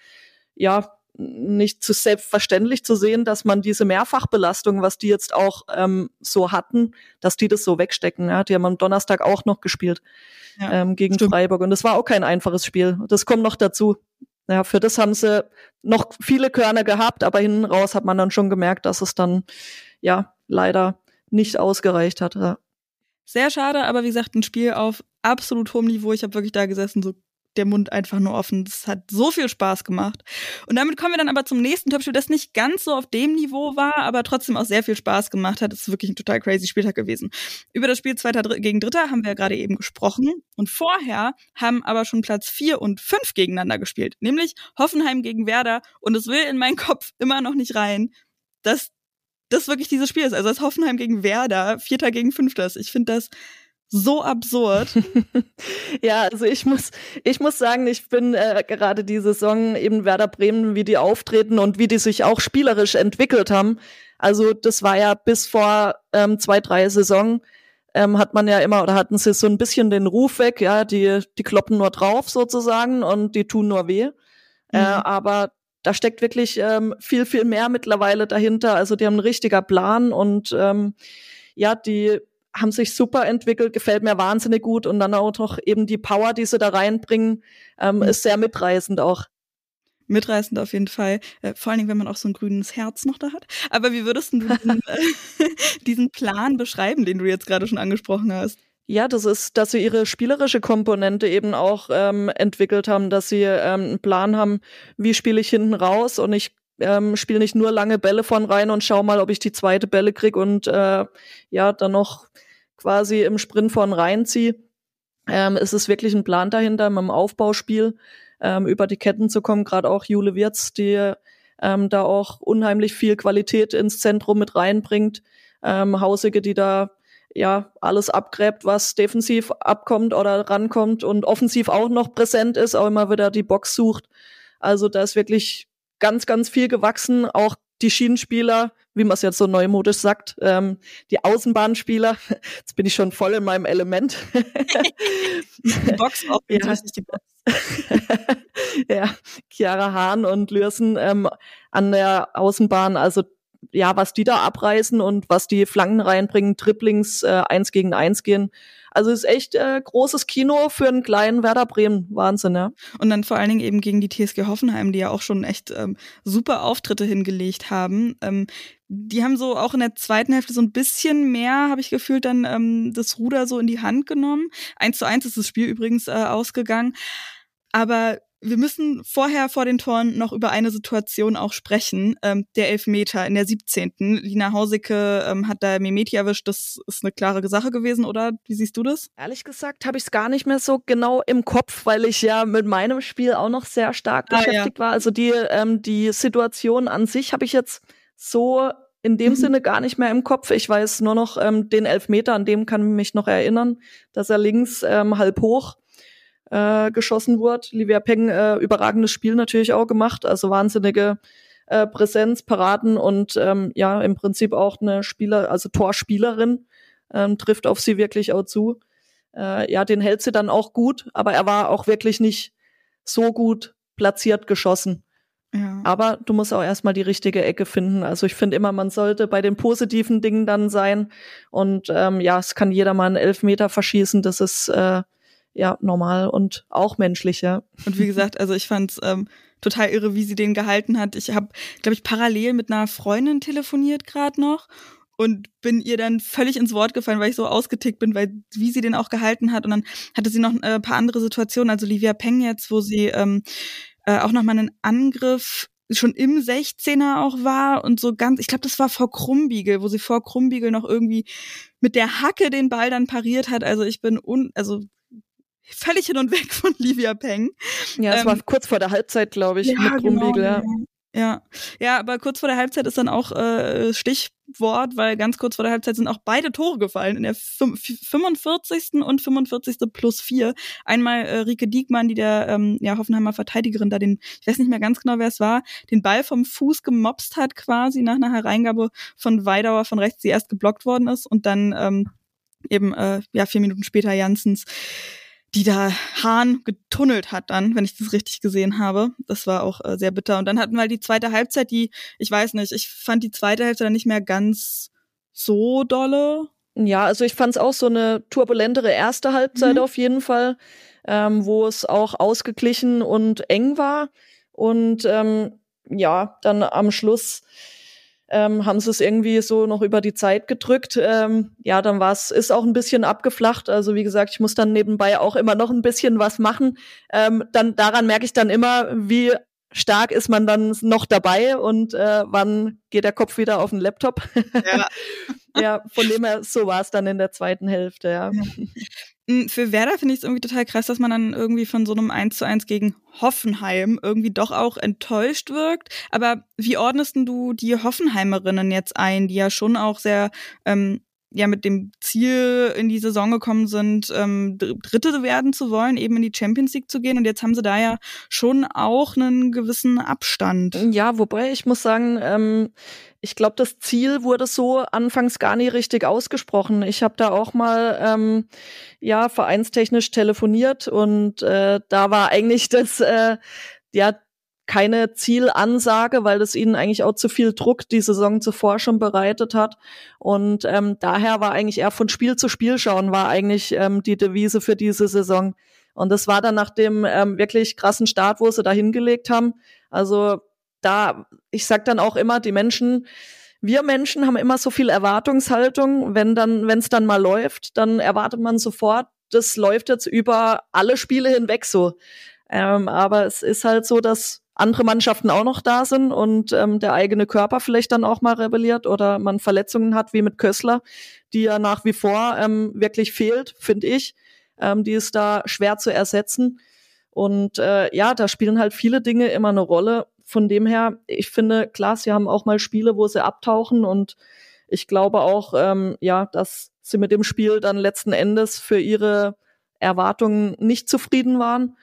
ja, nicht zu selbstverständlich zu sehen, dass man diese Mehrfachbelastung, was die jetzt auch ähm, so hatten, dass die das so wegstecken. Ja? Die haben am Donnerstag auch noch gespielt ja, ähm, gegen stimmt. Freiburg und das war auch kein einfaches Spiel. Das kommt noch dazu. Ja, für das haben sie noch viele Körner gehabt, aber hinten raus hat man dann schon gemerkt, dass es dann ja leider nicht ausgereicht hat. Ja. Sehr schade, aber wie gesagt, ein Spiel auf absolut hohem Niveau. Ich habe wirklich da gesessen, so der Mund einfach nur offen. Das hat so viel Spaß gemacht. Und damit kommen wir dann aber zum nächsten Topspiel, das nicht ganz so auf dem Niveau war, aber trotzdem auch sehr viel Spaß gemacht hat. Das ist wirklich ein total crazy Spieltag gewesen. Über das Spiel Zweiter gegen Dritter haben wir ja gerade eben gesprochen. Und vorher haben aber schon Platz vier und fünf gegeneinander gespielt. Nämlich Hoffenheim gegen Werder. Und es will in meinen Kopf immer noch nicht rein, dass das wirklich dieses Spiel ist. Also das Hoffenheim gegen Werder, Vierter gegen Fünfter ist. Ich finde das so absurd. ja, also ich muss, ich muss sagen, ich bin äh, gerade die Saison eben Werder Bremen, wie die auftreten und wie die sich auch spielerisch entwickelt haben. Also das war ja bis vor ähm, zwei, drei Saison ähm, hat man ja immer oder hatten sie so ein bisschen den Ruf weg, ja, die, die kloppen nur drauf sozusagen und die tun nur weh. Äh, mhm. Äh, aber da steckt wirklich ähm, viel, viel mehr mittlerweile dahinter. Also die haben einen richtiger Plan und ähm, ja, die haben sich super entwickelt, gefällt mir wahnsinnig gut und dann auch noch eben die Power, die sie da reinbringen, ähm, mhm. ist sehr mitreißend auch. Mitreißend auf jeden Fall, äh, vor allen Dingen, wenn man auch so ein grünes Herz noch da hat. Aber wie würdest du diesen, äh, diesen Plan beschreiben, den du jetzt gerade schon angesprochen hast? Ja, das ist, dass sie ihre spielerische Komponente eben auch ähm, entwickelt haben, dass sie ähm, einen Plan haben, wie spiele ich hinten raus und ich ähm, spiele nicht nur lange Bälle von rein und schau mal, ob ich die zweite Bälle krieg und äh, ja, dann noch quasi im Sprint von reinziehe. Ähm, es ist wirklich ein Plan dahinter, mit dem Aufbauspiel ähm, über die Ketten zu kommen. Gerade auch Jule Wirz, die ähm, da auch unheimlich viel Qualität ins Zentrum mit reinbringt. Ähm, Hausige, die da ja alles abgräbt, was defensiv abkommt oder rankommt und offensiv auch noch präsent ist, auch immer wieder die Box sucht. Also da ist wirklich ganz, ganz viel gewachsen. Auch die Schienenspieler, wie man es jetzt so neumodisch sagt, ähm, die Außenbahnspieler. Jetzt bin ich schon voll in meinem Element. die Box auch, ja. die Box. ja, Chiara Hahn und Lürsen ähm, an der Außenbahn, also ja, was die da abreißen und was die Flanken reinbringen, Triplings äh, eins gegen eins gehen. Also ist echt äh, großes Kino für einen kleinen Werder Bremen. Wahnsinn, ja. Und dann vor allen Dingen eben gegen die TSG Hoffenheim, die ja auch schon echt ähm, super Auftritte hingelegt haben. Ähm, die haben so auch in der zweiten Hälfte so ein bisschen mehr, habe ich gefühlt, dann ähm, das Ruder so in die Hand genommen. Eins zu eins ist das Spiel übrigens äh, ausgegangen. Aber wir müssen vorher vor den Toren noch über eine Situation auch sprechen. Ähm, der Elfmeter in der 17. Lina Hausicke ähm, hat da Mimeti erwischt. Das ist eine klare Sache gewesen, oder? Wie siehst du das? Ehrlich gesagt habe ich es gar nicht mehr so genau im Kopf, weil ich ja mit meinem Spiel auch noch sehr stark ah, beschäftigt ja. war. Also die, ähm, die Situation an sich habe ich jetzt so in dem mhm. Sinne gar nicht mehr im Kopf. Ich weiß nur noch ähm, den Elfmeter, an dem kann ich mich noch erinnern, dass er links ähm, halb hoch äh, geschossen wurde. Livia Peng äh, überragendes Spiel natürlich auch gemacht, also wahnsinnige äh, Präsenz, Paraden und ähm, ja, im Prinzip auch eine Spieler, also Torspielerin, ähm, trifft auf sie wirklich auch zu. Äh, ja, den hält sie dann auch gut, aber er war auch wirklich nicht so gut platziert geschossen. Ja. Aber du musst auch erstmal die richtige Ecke finden. Also ich finde immer, man sollte bei den positiven Dingen dann sein. Und ähm, ja, es kann jeder mal einen Elfmeter verschießen. Das ist äh, ja normal und auch menschlich, ja. Und wie gesagt, also ich fand's ähm, total irre, wie sie den gehalten hat. Ich habe, glaube ich, parallel mit einer Freundin telefoniert gerade noch und bin ihr dann völlig ins Wort gefallen, weil ich so ausgetickt bin, weil wie sie den auch gehalten hat. Und dann hatte sie noch ein äh, paar andere Situationen, also Livia Peng jetzt, wo sie ähm, äh, auch noch mal einen Angriff schon im 16er auch war und so ganz, ich glaube, das war vor Krumbiegel, wo sie vor Krumbiegel noch irgendwie mit der Hacke den Ball dann pariert hat. Also ich bin un, also völlig hin und weg von Livia Peng. Ja, es ähm, war kurz vor der Halbzeit, glaube ich, ja, mit Krumbiegel, genau, ja. Ja, ja, aber kurz vor der Halbzeit ist dann auch äh, Stichwort, weil ganz kurz vor der Halbzeit sind auch beide Tore gefallen in der 45. und 45. plus 4. Einmal äh, Rike Diekmann, die der ähm, ja, Hoffenheimer Verteidigerin da den, ich weiß nicht mehr ganz genau, wer es war, den Ball vom Fuß gemopst hat quasi nach einer Hereingabe von Weidauer von rechts, die erst geblockt worden ist und dann ähm, eben äh, ja vier Minuten später Janssens die da Hahn getunnelt hat dann, wenn ich das richtig gesehen habe. Das war auch äh, sehr bitter. Und dann hatten wir halt die zweite Halbzeit, die, ich weiß nicht, ich fand die zweite Hälfte dann nicht mehr ganz so dolle. Ja, also ich fand es auch so eine turbulentere erste Halbzeit mhm. auf jeden Fall, ähm, wo es auch ausgeglichen und eng war. Und ähm, ja, dann am Schluss ähm, haben sie es irgendwie so noch über die Zeit gedrückt. Ähm, ja, dann war es, ist auch ein bisschen abgeflacht. Also wie gesagt, ich muss dann nebenbei auch immer noch ein bisschen was machen. Ähm, dann daran merke ich dann immer, wie stark ist man dann noch dabei und äh, wann geht der Kopf wieder auf den Laptop. Ja, ja von dem her, so war es dann in der zweiten Hälfte, ja. Hm, für Werder finde ich es irgendwie total krass, dass man dann irgendwie von so einem 1 zu 1 gegen Hoffenheim irgendwie doch auch enttäuscht wirkt. Aber wie ordnest du die Hoffenheimerinnen jetzt ein, die ja schon auch sehr ähm, ja mit dem Ziel in die Saison gekommen sind, ähm, Dritte werden zu wollen, eben in die Champions League zu gehen. Und jetzt haben sie da ja schon auch einen gewissen Abstand. Ja, wobei ich muss sagen, ähm, ich glaube, das Ziel wurde so anfangs gar nicht richtig ausgesprochen. Ich habe da auch mal ähm, ja vereinstechnisch telefoniert und äh, da war eigentlich das äh, ja keine Zielansage, weil das ihnen eigentlich auch zu viel Druck die Saison zuvor schon bereitet hat. Und ähm, daher war eigentlich eher von Spiel zu Spiel schauen, war eigentlich ähm, die Devise für diese Saison. Und das war dann nach dem ähm, wirklich krassen Start, wo sie da hingelegt haben. Also da, ich sag dann auch immer, die Menschen, wir Menschen haben immer so viel Erwartungshaltung. Wenn dann, wenn es dann mal läuft, dann erwartet man sofort, das läuft jetzt über alle Spiele hinweg so. Ähm, aber es ist halt so, dass andere Mannschaften auch noch da sind und ähm, der eigene Körper vielleicht dann auch mal rebelliert oder man Verletzungen hat, wie mit Kössler, die ja nach wie vor ähm, wirklich fehlt, finde ich. Ähm, die ist da schwer zu ersetzen. Und äh, ja, da spielen halt viele Dinge immer eine Rolle. Von dem her, ich finde, klar, sie haben auch mal Spiele, wo sie abtauchen und ich glaube auch, ähm, ja, dass sie mit dem Spiel dann letzten Endes für ihre Erwartungen nicht zufrieden waren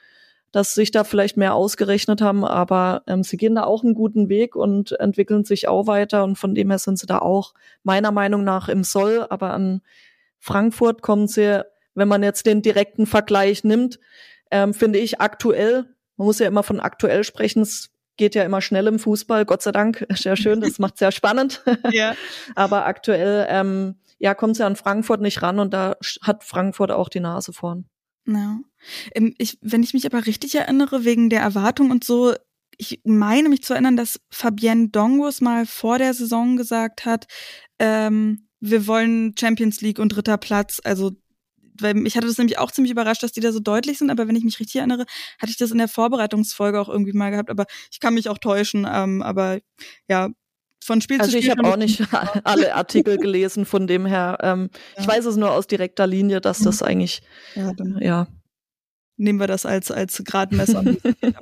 dass sich da vielleicht mehr ausgerechnet haben, aber ähm, sie gehen da auch einen guten Weg und entwickeln sich auch weiter und von dem her sind sie da auch meiner Meinung nach im Soll, aber an Frankfurt kommen sie, wenn man jetzt den direkten Vergleich nimmt, ähm, finde ich aktuell, man muss ja immer von aktuell sprechen, es geht ja immer schnell im Fußball, Gott sei Dank, sehr schön, das macht sehr spannend. Ja. aber aktuell ähm, ja, kommt sie an Frankfurt nicht ran und da hat Frankfurt auch die Nase vorn. Ja. Ich, wenn ich mich aber richtig erinnere, wegen der Erwartung und so, ich meine mich zu erinnern, dass Fabienne Dongos mal vor der Saison gesagt hat, ähm, wir wollen Champions League und dritter Platz. Also, weil mich hatte das nämlich auch ziemlich überrascht, dass die da so deutlich sind, aber wenn ich mich richtig erinnere, hatte ich das in der Vorbereitungsfolge auch irgendwie mal gehabt, aber ich kann mich auch täuschen. Ähm, aber ja, von Spiel also zu Spiel. Also ich habe auch nicht alle Artikel gelesen, von dem her. Ähm, ja. Ich weiß es nur aus direkter Linie, dass das eigentlich, ja, ja. Nehmen wir das als, als Gradmesser.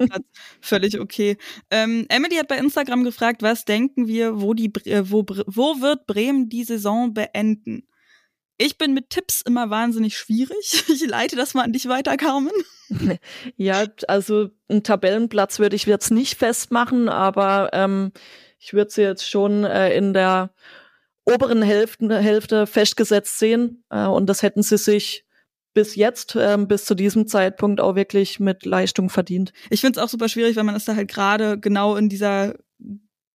Völlig okay. Ähm, Emily hat bei Instagram gefragt, was denken wir, wo, die, äh, wo, wo wird Bremen die Saison beenden? Ich bin mit Tipps immer wahnsinnig schwierig. Ich leite das mal an dich weiter, Carmen. Ja, also einen Tabellenplatz würde ich jetzt nicht festmachen, aber ähm, ich würde sie jetzt schon äh, in der oberen Hälfte, Hälfte festgesetzt sehen. Äh, und das hätten sie sich bis jetzt, äh, bis zu diesem Zeitpunkt auch wirklich mit Leistung verdient. Ich finde es auch super schwierig, weil man ist da halt gerade genau in dieser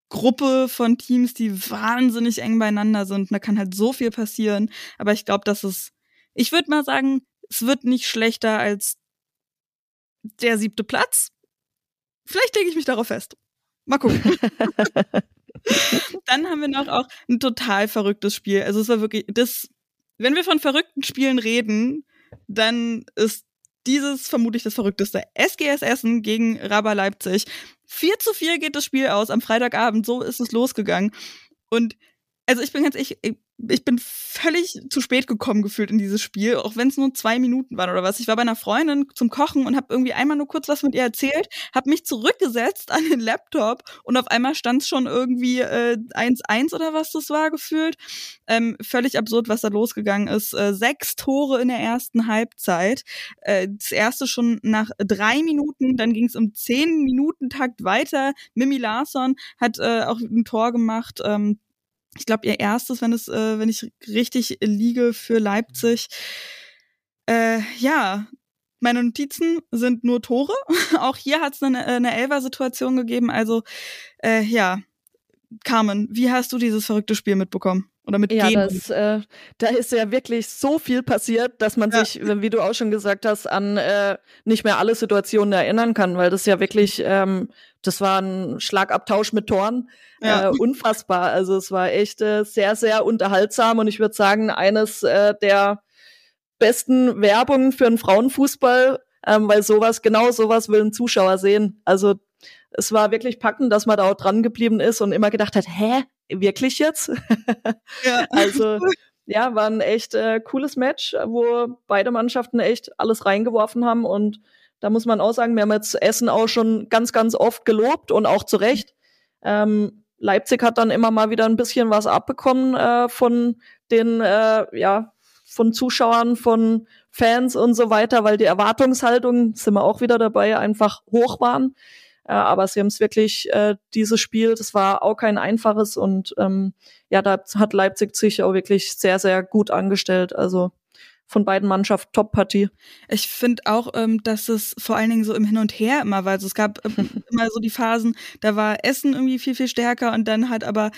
Gruppe von Teams, die wahnsinnig eng beieinander sind. da kann halt so viel passieren. Aber ich glaube, dass es, ich würde mal sagen, es wird nicht schlechter als der siebte Platz. Vielleicht lege ich mich darauf fest. Mal gucken. Dann haben wir noch auch ein total verrücktes Spiel. Also es war wirklich, das, wenn wir von verrückten Spielen reden, dann ist dieses vermutlich das verrückteste. SGS Essen gegen Raba Leipzig. 4 zu 4 geht das Spiel aus am Freitagabend, so ist es losgegangen. Und also ich bin ganz ehrlich, ich bin völlig zu spät gekommen gefühlt in dieses Spiel, auch wenn es nur zwei Minuten waren oder was. Ich war bei einer Freundin zum Kochen und habe irgendwie einmal nur kurz was mit ihr erzählt, habe mich zurückgesetzt an den Laptop und auf einmal stand es schon irgendwie 1-1 äh, oder was das war gefühlt. Ähm, völlig absurd, was da losgegangen ist. Äh, sechs Tore in der ersten Halbzeit. Äh, das erste schon nach drei Minuten, dann ging es um zehn Minuten Takt weiter. Mimi Larsson hat äh, auch ein Tor gemacht. Ähm, ich glaube, ihr erstes, wenn es, äh, wenn ich richtig liege für Leipzig. Äh, ja, meine Notizen sind nur Tore. Auch hier hat es eine, eine Elfer-Situation gegeben. Also äh, ja, Carmen, wie hast du dieses verrückte Spiel mitbekommen? Oder mit ja, das, äh, da ist ja wirklich so viel passiert, dass man ja. sich, wie du auch schon gesagt hast, an äh, nicht mehr alle Situationen erinnern kann, weil das ja wirklich, ähm, das war ein Schlagabtausch mit Toren, ja. äh, unfassbar. Also es war echt äh, sehr, sehr unterhaltsam und ich würde sagen, eines äh, der besten Werbungen für einen Frauenfußball, ähm, weil sowas, genau sowas will ein Zuschauer sehen. Also es war wirklich packend, dass man da auch dran geblieben ist und immer gedacht hat, hä, wirklich jetzt? Ja. also ja, war ein echt äh, cooles Match, wo beide Mannschaften echt alles reingeworfen haben und da muss man auch sagen, wir haben jetzt Essen auch schon ganz, ganz oft gelobt und auch zu Recht. Ähm, Leipzig hat dann immer mal wieder ein bisschen was abbekommen äh, von den, äh, ja, von Zuschauern, von Fans und so weiter, weil die Erwartungshaltung, sind wir auch wieder dabei, einfach hoch waren. Äh, aber sie haben es wirklich, äh, dieses Spiel, das war auch kein einfaches und ähm, ja, da hat Leipzig sich auch wirklich sehr, sehr gut angestellt. Also von beiden Mannschaften Top-Partie. Ich finde auch, ähm, dass es vor allen Dingen so im Hin und Her immer war. Also es gab ähm, immer so die Phasen, da war Essen irgendwie viel, viel stärker und dann hat aber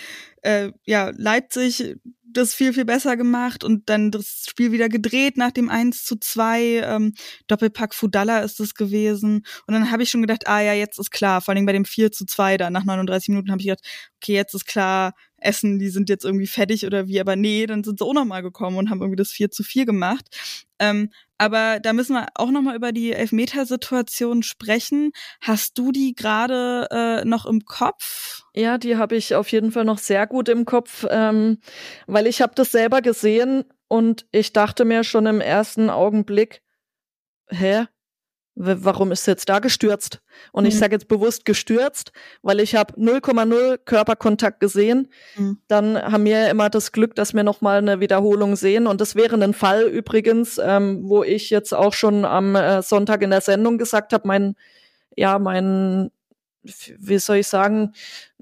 äh, ja Leipzig das viel, viel besser gemacht und dann das Spiel wieder gedreht nach dem 1 zu 2. Ähm, Doppelpack Fudalla ist es gewesen. Und dann habe ich schon gedacht, ah ja, jetzt ist klar, vor allem bei dem 4 zu 2 da nach 39 Minuten habe ich gedacht, okay, jetzt ist klar, Essen, die sind jetzt irgendwie fertig oder wie, aber nee, dann sind sie auch nochmal gekommen und haben irgendwie das 4 zu 4 gemacht. Ähm, aber da müssen wir auch nochmal über die Elfmetersituation sprechen. Hast du die gerade äh, noch im Kopf? Ja, die habe ich auf jeden Fall noch sehr gut im Kopf, ähm, weil ich habe das selber gesehen und ich dachte mir schon im ersten Augenblick, hä, warum ist jetzt da gestürzt? Und mhm. ich sage jetzt bewusst gestürzt, weil ich habe 0,0 Körperkontakt gesehen. Mhm. Dann haben wir immer das Glück, dass wir noch mal eine Wiederholung sehen. Und das wäre ein Fall übrigens, ähm, wo ich jetzt auch schon am äh, Sonntag in der Sendung gesagt habe, mein ja mein wie soll ich sagen,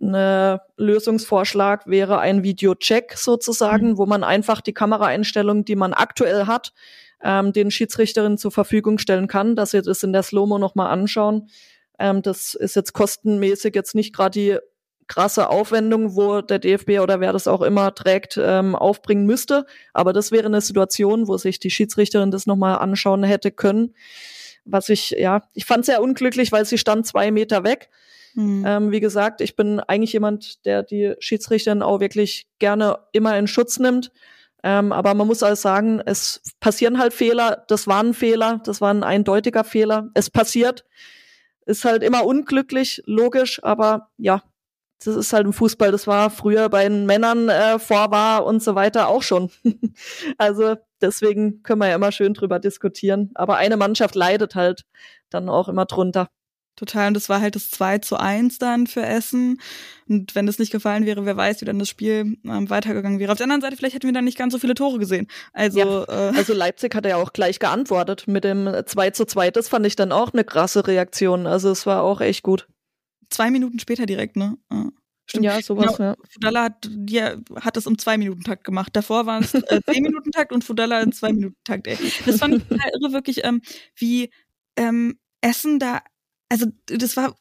ein Lösungsvorschlag wäre ein Videocheck sozusagen, mhm. wo man einfach die Kameraeinstellung, die man aktuell hat, ähm, den Schiedsrichterinnen zur Verfügung stellen kann, dass sie das in der Slow-Mo nochmal anschauen. Ähm, das ist jetzt kostenmäßig jetzt nicht gerade die krasse Aufwendung, wo der DFB oder wer das auch immer trägt, ähm, aufbringen müsste. Aber das wäre eine Situation, wo sich die Schiedsrichterin das nochmal anschauen hätte können. Was ich, ja, ich fand sehr unglücklich, weil sie stand zwei Meter weg. Mhm. Ähm, wie gesagt, ich bin eigentlich jemand, der die Schiedsrichterin auch wirklich gerne immer in Schutz nimmt. Ähm, aber man muss alles sagen, es passieren halt Fehler. Das war ein Fehler, das war ein eindeutiger Fehler. Es passiert. Ist halt immer unglücklich, logisch, aber ja, das ist halt im Fußball, das war früher bei den Männern äh, vor war und so weiter auch schon. also deswegen können wir ja immer schön drüber diskutieren. Aber eine Mannschaft leidet halt dann auch immer drunter. Total. Und das war halt das 2 zu 1 dann für Essen. Und wenn das nicht gefallen wäre, wer weiß, wie dann das Spiel ähm, weitergegangen wäre. Auf der anderen Seite, vielleicht hätten wir dann nicht ganz so viele Tore gesehen. Also, ja. äh, also Leipzig hat ja auch gleich geantwortet mit dem 2 zu 2. Das fand ich dann auch eine krasse Reaktion. Also es war auch echt gut zwei Minuten später direkt, ne? Stimmt. Ja, sowas, genau. ja. Fudalla hat, die hat das im Zwei-Minuten-Takt gemacht. Davor waren es äh, Zehn-Minuten-Takt und Fudalla im Zwei-Minuten-Takt, ey. Das fand ich total irre, wirklich, ähm, wie ähm, Essen da, also das war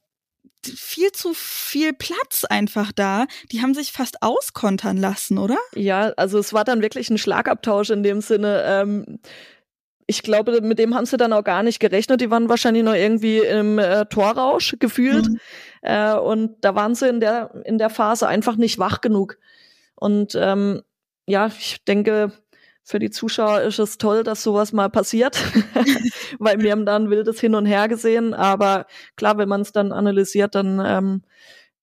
viel zu viel Platz einfach da. Die haben sich fast auskontern lassen, oder? Ja, also es war dann wirklich ein Schlagabtausch in dem Sinne. Ähm, ich glaube, mit dem haben sie dann auch gar nicht gerechnet. Die waren wahrscheinlich noch irgendwie im äh, Torrausch gefühlt. Mhm. Äh, und da waren sie in der, in der Phase einfach nicht wach genug. Und ähm, ja, ich denke, für die Zuschauer ist es toll, dass sowas mal passiert, weil wir haben da ein wildes Hin und Her gesehen. Aber klar, wenn man es dann analysiert, dann ähm,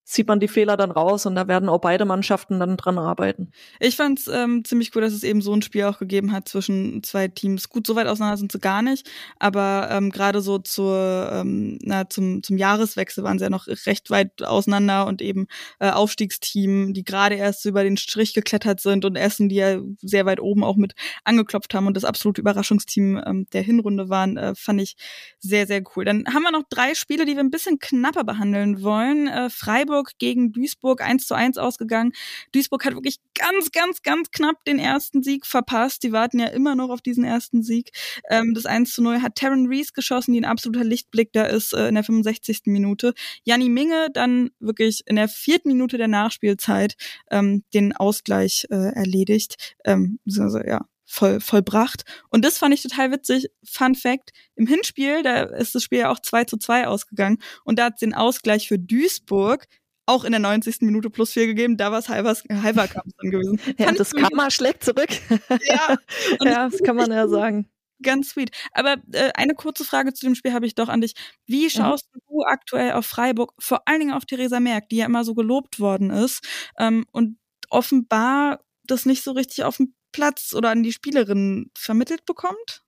sieht man die Fehler dann raus und da werden auch beide Mannschaften dann dran arbeiten. Ich fand es ähm, ziemlich cool, dass es eben so ein Spiel auch gegeben hat zwischen zwei Teams. Gut, so weit auseinander sind sie gar nicht, aber ähm, gerade so zur, ähm, na, zum, zum Jahreswechsel waren sie ja noch recht weit auseinander und eben äh, Aufstiegsteam, die gerade erst über den Strich geklettert sind und Essen, die ja sehr weit oben auch mit angeklopft haben und das absolute Überraschungsteam ähm, der Hinrunde waren, äh, fand ich sehr, sehr cool. Dann haben wir noch drei Spiele, die wir ein bisschen knapper behandeln wollen. Äh, Freiburg Freiburg gegen Duisburg 1 zu 1 ausgegangen. Duisburg hat wirklich ganz, ganz, ganz knapp den ersten Sieg verpasst. Die warten ja immer noch auf diesen ersten Sieg. Ähm, das 1 zu 0 hat Taryn Rees geschossen, die ein absoluter Lichtblick da ist äh, in der 65. Minute. Janni Minge dann wirklich in der vierten Minute der Nachspielzeit ähm, den Ausgleich äh, erledigt. Ähm, also, ja, voll, vollbracht. Und das fand ich total witzig. Fun Fact, im Hinspiel, da ist das Spiel ja auch 2 zu 2 ausgegangen und da hat den Ausgleich für Duisburg auch in der 90. Minute plus vier gegeben. Da war es Halberkamp dann gewesen. Ja, Fand das Kammer schlägt zurück. Ja, ja das kann man ja sagen. Ganz sweet. Aber äh, eine kurze Frage zu dem Spiel habe ich doch an dich. Wie mhm. schaust mhm. du aktuell auf Freiburg, vor allen Dingen auf Theresa Merck, die ja immer so gelobt worden ist ähm, und offenbar das nicht so richtig auf dem Platz oder an die Spielerinnen vermittelt bekommt?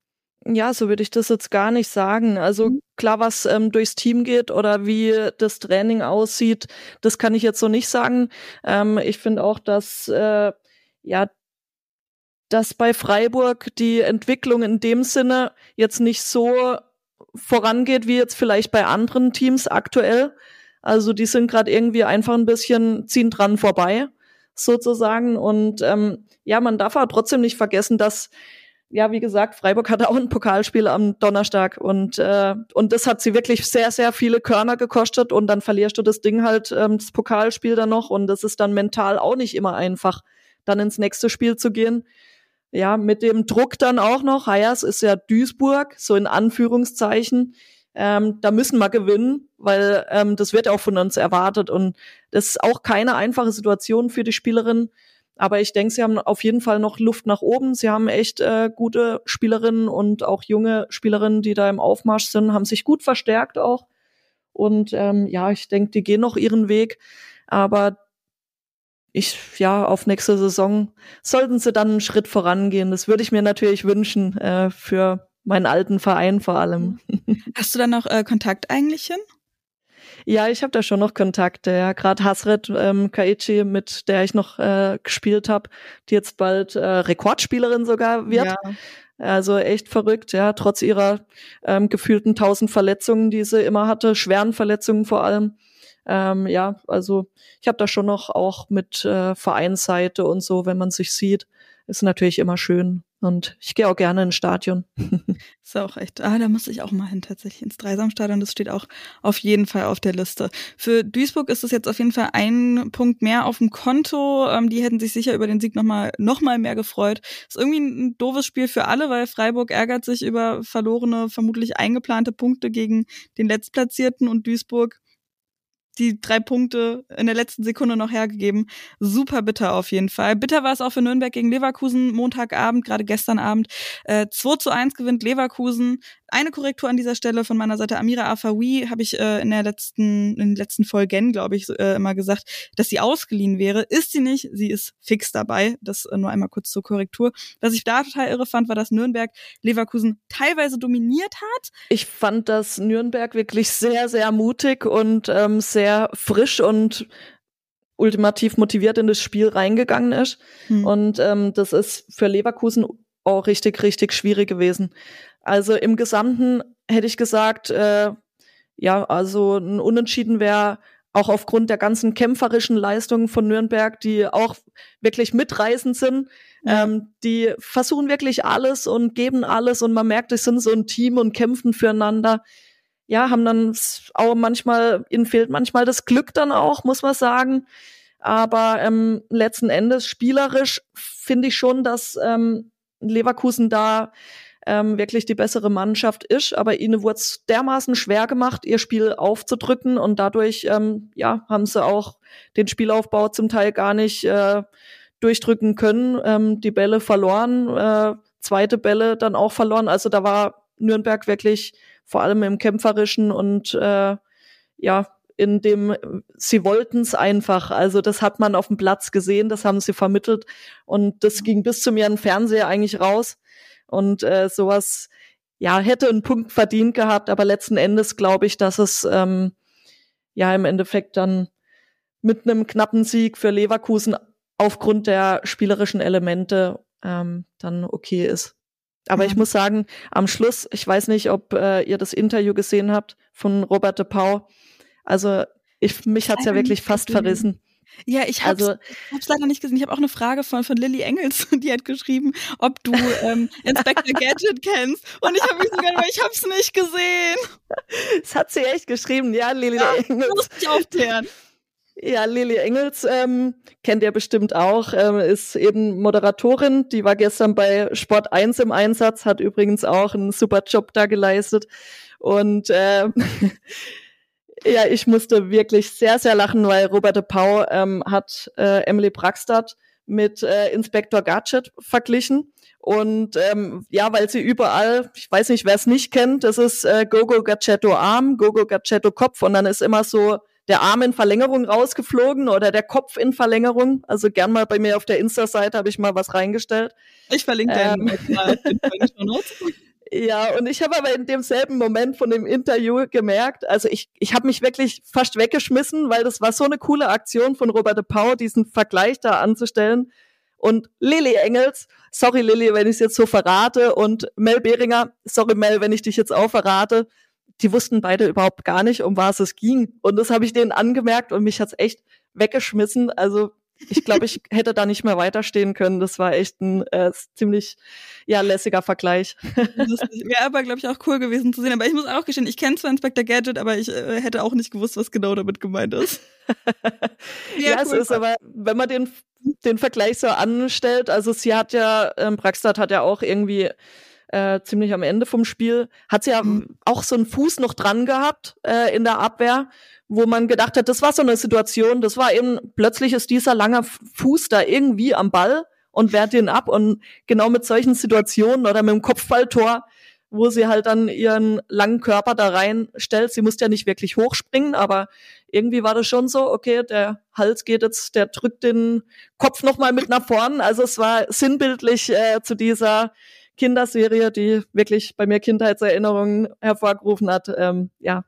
Ja, so würde ich das jetzt gar nicht sagen. Also mhm. klar, was ähm, durchs Team geht oder wie das Training aussieht, das kann ich jetzt so nicht sagen. Ähm, ich finde auch, dass äh, ja dass bei Freiburg die Entwicklung in dem Sinne jetzt nicht so vorangeht wie jetzt vielleicht bei anderen Teams aktuell. Also die sind gerade irgendwie einfach ein bisschen ziehen dran vorbei sozusagen. Und ähm, ja, man darf aber trotzdem nicht vergessen, dass ja, wie gesagt, Freiburg hatte auch ein Pokalspiel am Donnerstag und äh, und das hat sie wirklich sehr sehr viele Körner gekostet und dann verlierst du das Ding halt ähm, das Pokalspiel dann noch und das ist dann mental auch nicht immer einfach, dann ins nächste Spiel zu gehen. Ja, mit dem Druck dann auch noch. Hayas ist ja Duisburg, so in Anführungszeichen. Ähm, da müssen wir gewinnen, weil ähm, das wird auch von uns erwartet und das ist auch keine einfache Situation für die Spielerin. Aber ich denke, sie haben auf jeden Fall noch Luft nach oben. Sie haben echt äh, gute Spielerinnen und auch junge Spielerinnen, die da im Aufmarsch sind, haben sich gut verstärkt auch. Und ähm, ja, ich denke, die gehen noch ihren Weg. Aber ich, ja, auf nächste Saison sollten sie dann einen Schritt vorangehen. Das würde ich mir natürlich wünschen, äh, für meinen alten Verein vor allem. Hast du da noch äh, Kontakt eigentlich hin? Ja, ich habe da schon noch Kontakte. Ja, gerade Hasret ähm, Kaichi, mit der ich noch äh, gespielt habe, die jetzt bald äh, Rekordspielerin sogar wird. Ja. Also echt verrückt, ja, trotz ihrer ähm, gefühlten tausend Verletzungen, die sie immer hatte, schweren Verletzungen vor allem. Ähm, ja, also ich habe da schon noch auch mit äh, Vereinsseite und so, wenn man sich sieht, ist natürlich immer schön. Und ich gehe auch gerne ins Stadion. ist auch echt. Ah, da muss ich auch mal hin, tatsächlich ins Dreisamstadion. Das steht auch auf jeden Fall auf der Liste. Für Duisburg ist es jetzt auf jeden Fall ein Punkt mehr auf dem Konto. Ähm, die hätten sich sicher über den Sieg nochmal noch mal mehr gefreut. Ist irgendwie ein doofes Spiel für alle, weil Freiburg ärgert sich über verlorene, vermutlich eingeplante Punkte gegen den Letztplatzierten und Duisburg die drei Punkte in der letzten Sekunde noch hergegeben. Super bitter auf jeden Fall. Bitter war es auch für Nürnberg gegen Leverkusen Montagabend, gerade gestern Abend. Äh, 2 zu 1 gewinnt Leverkusen. Eine Korrektur an dieser Stelle von meiner Seite. Amira Afawi habe ich äh, in der letzten, in den letzten Folgen, glaube ich, äh, immer gesagt, dass sie ausgeliehen wäre. Ist sie nicht. Sie ist fix dabei. Das äh, nur einmal kurz zur Korrektur. Was ich da total irre fand, war, dass Nürnberg Leverkusen teilweise dominiert hat. Ich fand, dass Nürnberg wirklich sehr, sehr mutig und ähm, sehr frisch und ultimativ motiviert in das Spiel reingegangen ist. Hm. Und ähm, das ist für Leverkusen auch richtig, richtig schwierig gewesen. Also im Gesamten hätte ich gesagt, äh, ja, also ein Unentschieden wäre auch aufgrund der ganzen kämpferischen Leistungen von Nürnberg, die auch wirklich mitreißend sind. Ja. Ähm, die versuchen wirklich alles und geben alles und man merkt, es sind so ein Team und kämpfen füreinander. Ja, haben dann auch manchmal, ihnen fehlt manchmal das Glück dann auch, muss man sagen. Aber ähm, letzten Endes spielerisch finde ich schon, dass ähm, Leverkusen da ähm, wirklich die bessere Mannschaft ist, aber ihnen wurde es dermaßen schwer gemacht, ihr Spiel aufzudrücken und dadurch ähm, ja, haben sie auch den Spielaufbau zum Teil gar nicht äh, durchdrücken können, ähm, die Bälle verloren, äh, zweite Bälle dann auch verloren. Also da war Nürnberg wirklich vor allem im kämpferischen und äh, ja, in dem sie wollten es einfach. Also das hat man auf dem Platz gesehen, das haben sie vermittelt und das ging bis zu mir im Fernseher eigentlich raus. Und äh, sowas, ja, hätte einen Punkt verdient gehabt, aber letzten Endes glaube ich, dass es ähm, ja im Endeffekt dann mit einem knappen Sieg für Leverkusen aufgrund der spielerischen Elemente ähm, dann okay ist. Aber mhm. ich muss sagen, am Schluss, ich weiß nicht, ob äh, ihr das Interview gesehen habt von Robert de Pau. Also ich, mich hat's ja wirklich fast verrissen. Ja, ich habe es also, leider nicht gesehen. Ich habe auch eine Frage von, von Lilly Engels, die hat geschrieben, ob du ähm, Inspector Gadget kennst. Und ich habe mich sogar, ich habe es nicht gesehen. Das hat sie echt geschrieben, ja, Lilly ja, Engels. Muss ich aufklären. Ja, Lilly Engels ähm, kennt ihr bestimmt auch, ähm, ist eben Moderatorin. Die war gestern bei Sport 1 im Einsatz, hat übrigens auch einen super Job da geleistet. Und äh, Ja, ich musste wirklich sehr, sehr lachen, weil Robert de Pau ähm, hat äh, Emily Braxstadt mit äh, Inspector Gadget verglichen. Und ähm, ja, weil sie überall, ich weiß nicht, wer es nicht kennt, das ist äh, Gogo Gadgetto Arm, Gogo Gadgetto Kopf und dann ist immer so der Arm in Verlängerung rausgeflogen oder der Kopf in Verlängerung. Also gern mal bei mir auf der Insta-Seite habe ich mal was reingestellt. Ich verlinke ähm, mal in den ja, und ich habe aber in demselben Moment von dem Interview gemerkt, also ich, ich habe mich wirklich fast weggeschmissen, weil das war so eine coole Aktion von Robert de Pau, diesen Vergleich da anzustellen. Und Lilly Engels, sorry Lilly, wenn ich es jetzt so verrate, und Mel Behringer, sorry Mel, wenn ich dich jetzt auch verrate, die wussten beide überhaupt gar nicht, um was es ging. Und das habe ich denen angemerkt und mich hat's echt weggeschmissen. Also ich glaube, ich hätte da nicht mehr weiterstehen können. Das war echt ein äh, ziemlich ja lässiger Vergleich. Wäre aber, glaube ich, auch cool gewesen zu sehen. Aber ich muss auch gestehen, ich kenne zwar Inspector Gadget, aber ich äh, hätte auch nicht gewusst, was genau damit gemeint ist. ja, ja cool. es ist aber, wenn man den, den Vergleich so anstellt, also sie hat ja, ähm, Braxtad hat ja auch irgendwie äh, ziemlich am Ende vom Spiel, hat sie ja mhm. auch so einen Fuß noch dran gehabt äh, in der Abwehr wo man gedacht hat, das war so eine Situation, das war eben, plötzlich ist dieser lange Fuß da irgendwie am Ball und wehrt ihn ab und genau mit solchen Situationen oder mit dem Kopfballtor, wo sie halt dann ihren langen Körper da reinstellt. Sie musste ja nicht wirklich hochspringen, aber irgendwie war das schon so, okay, der Hals geht jetzt, der drückt den Kopf nochmal mit nach vorn. Also es war sinnbildlich äh, zu dieser Kinderserie, die wirklich bei mir Kindheitserinnerungen hervorgerufen hat. Ähm, ja,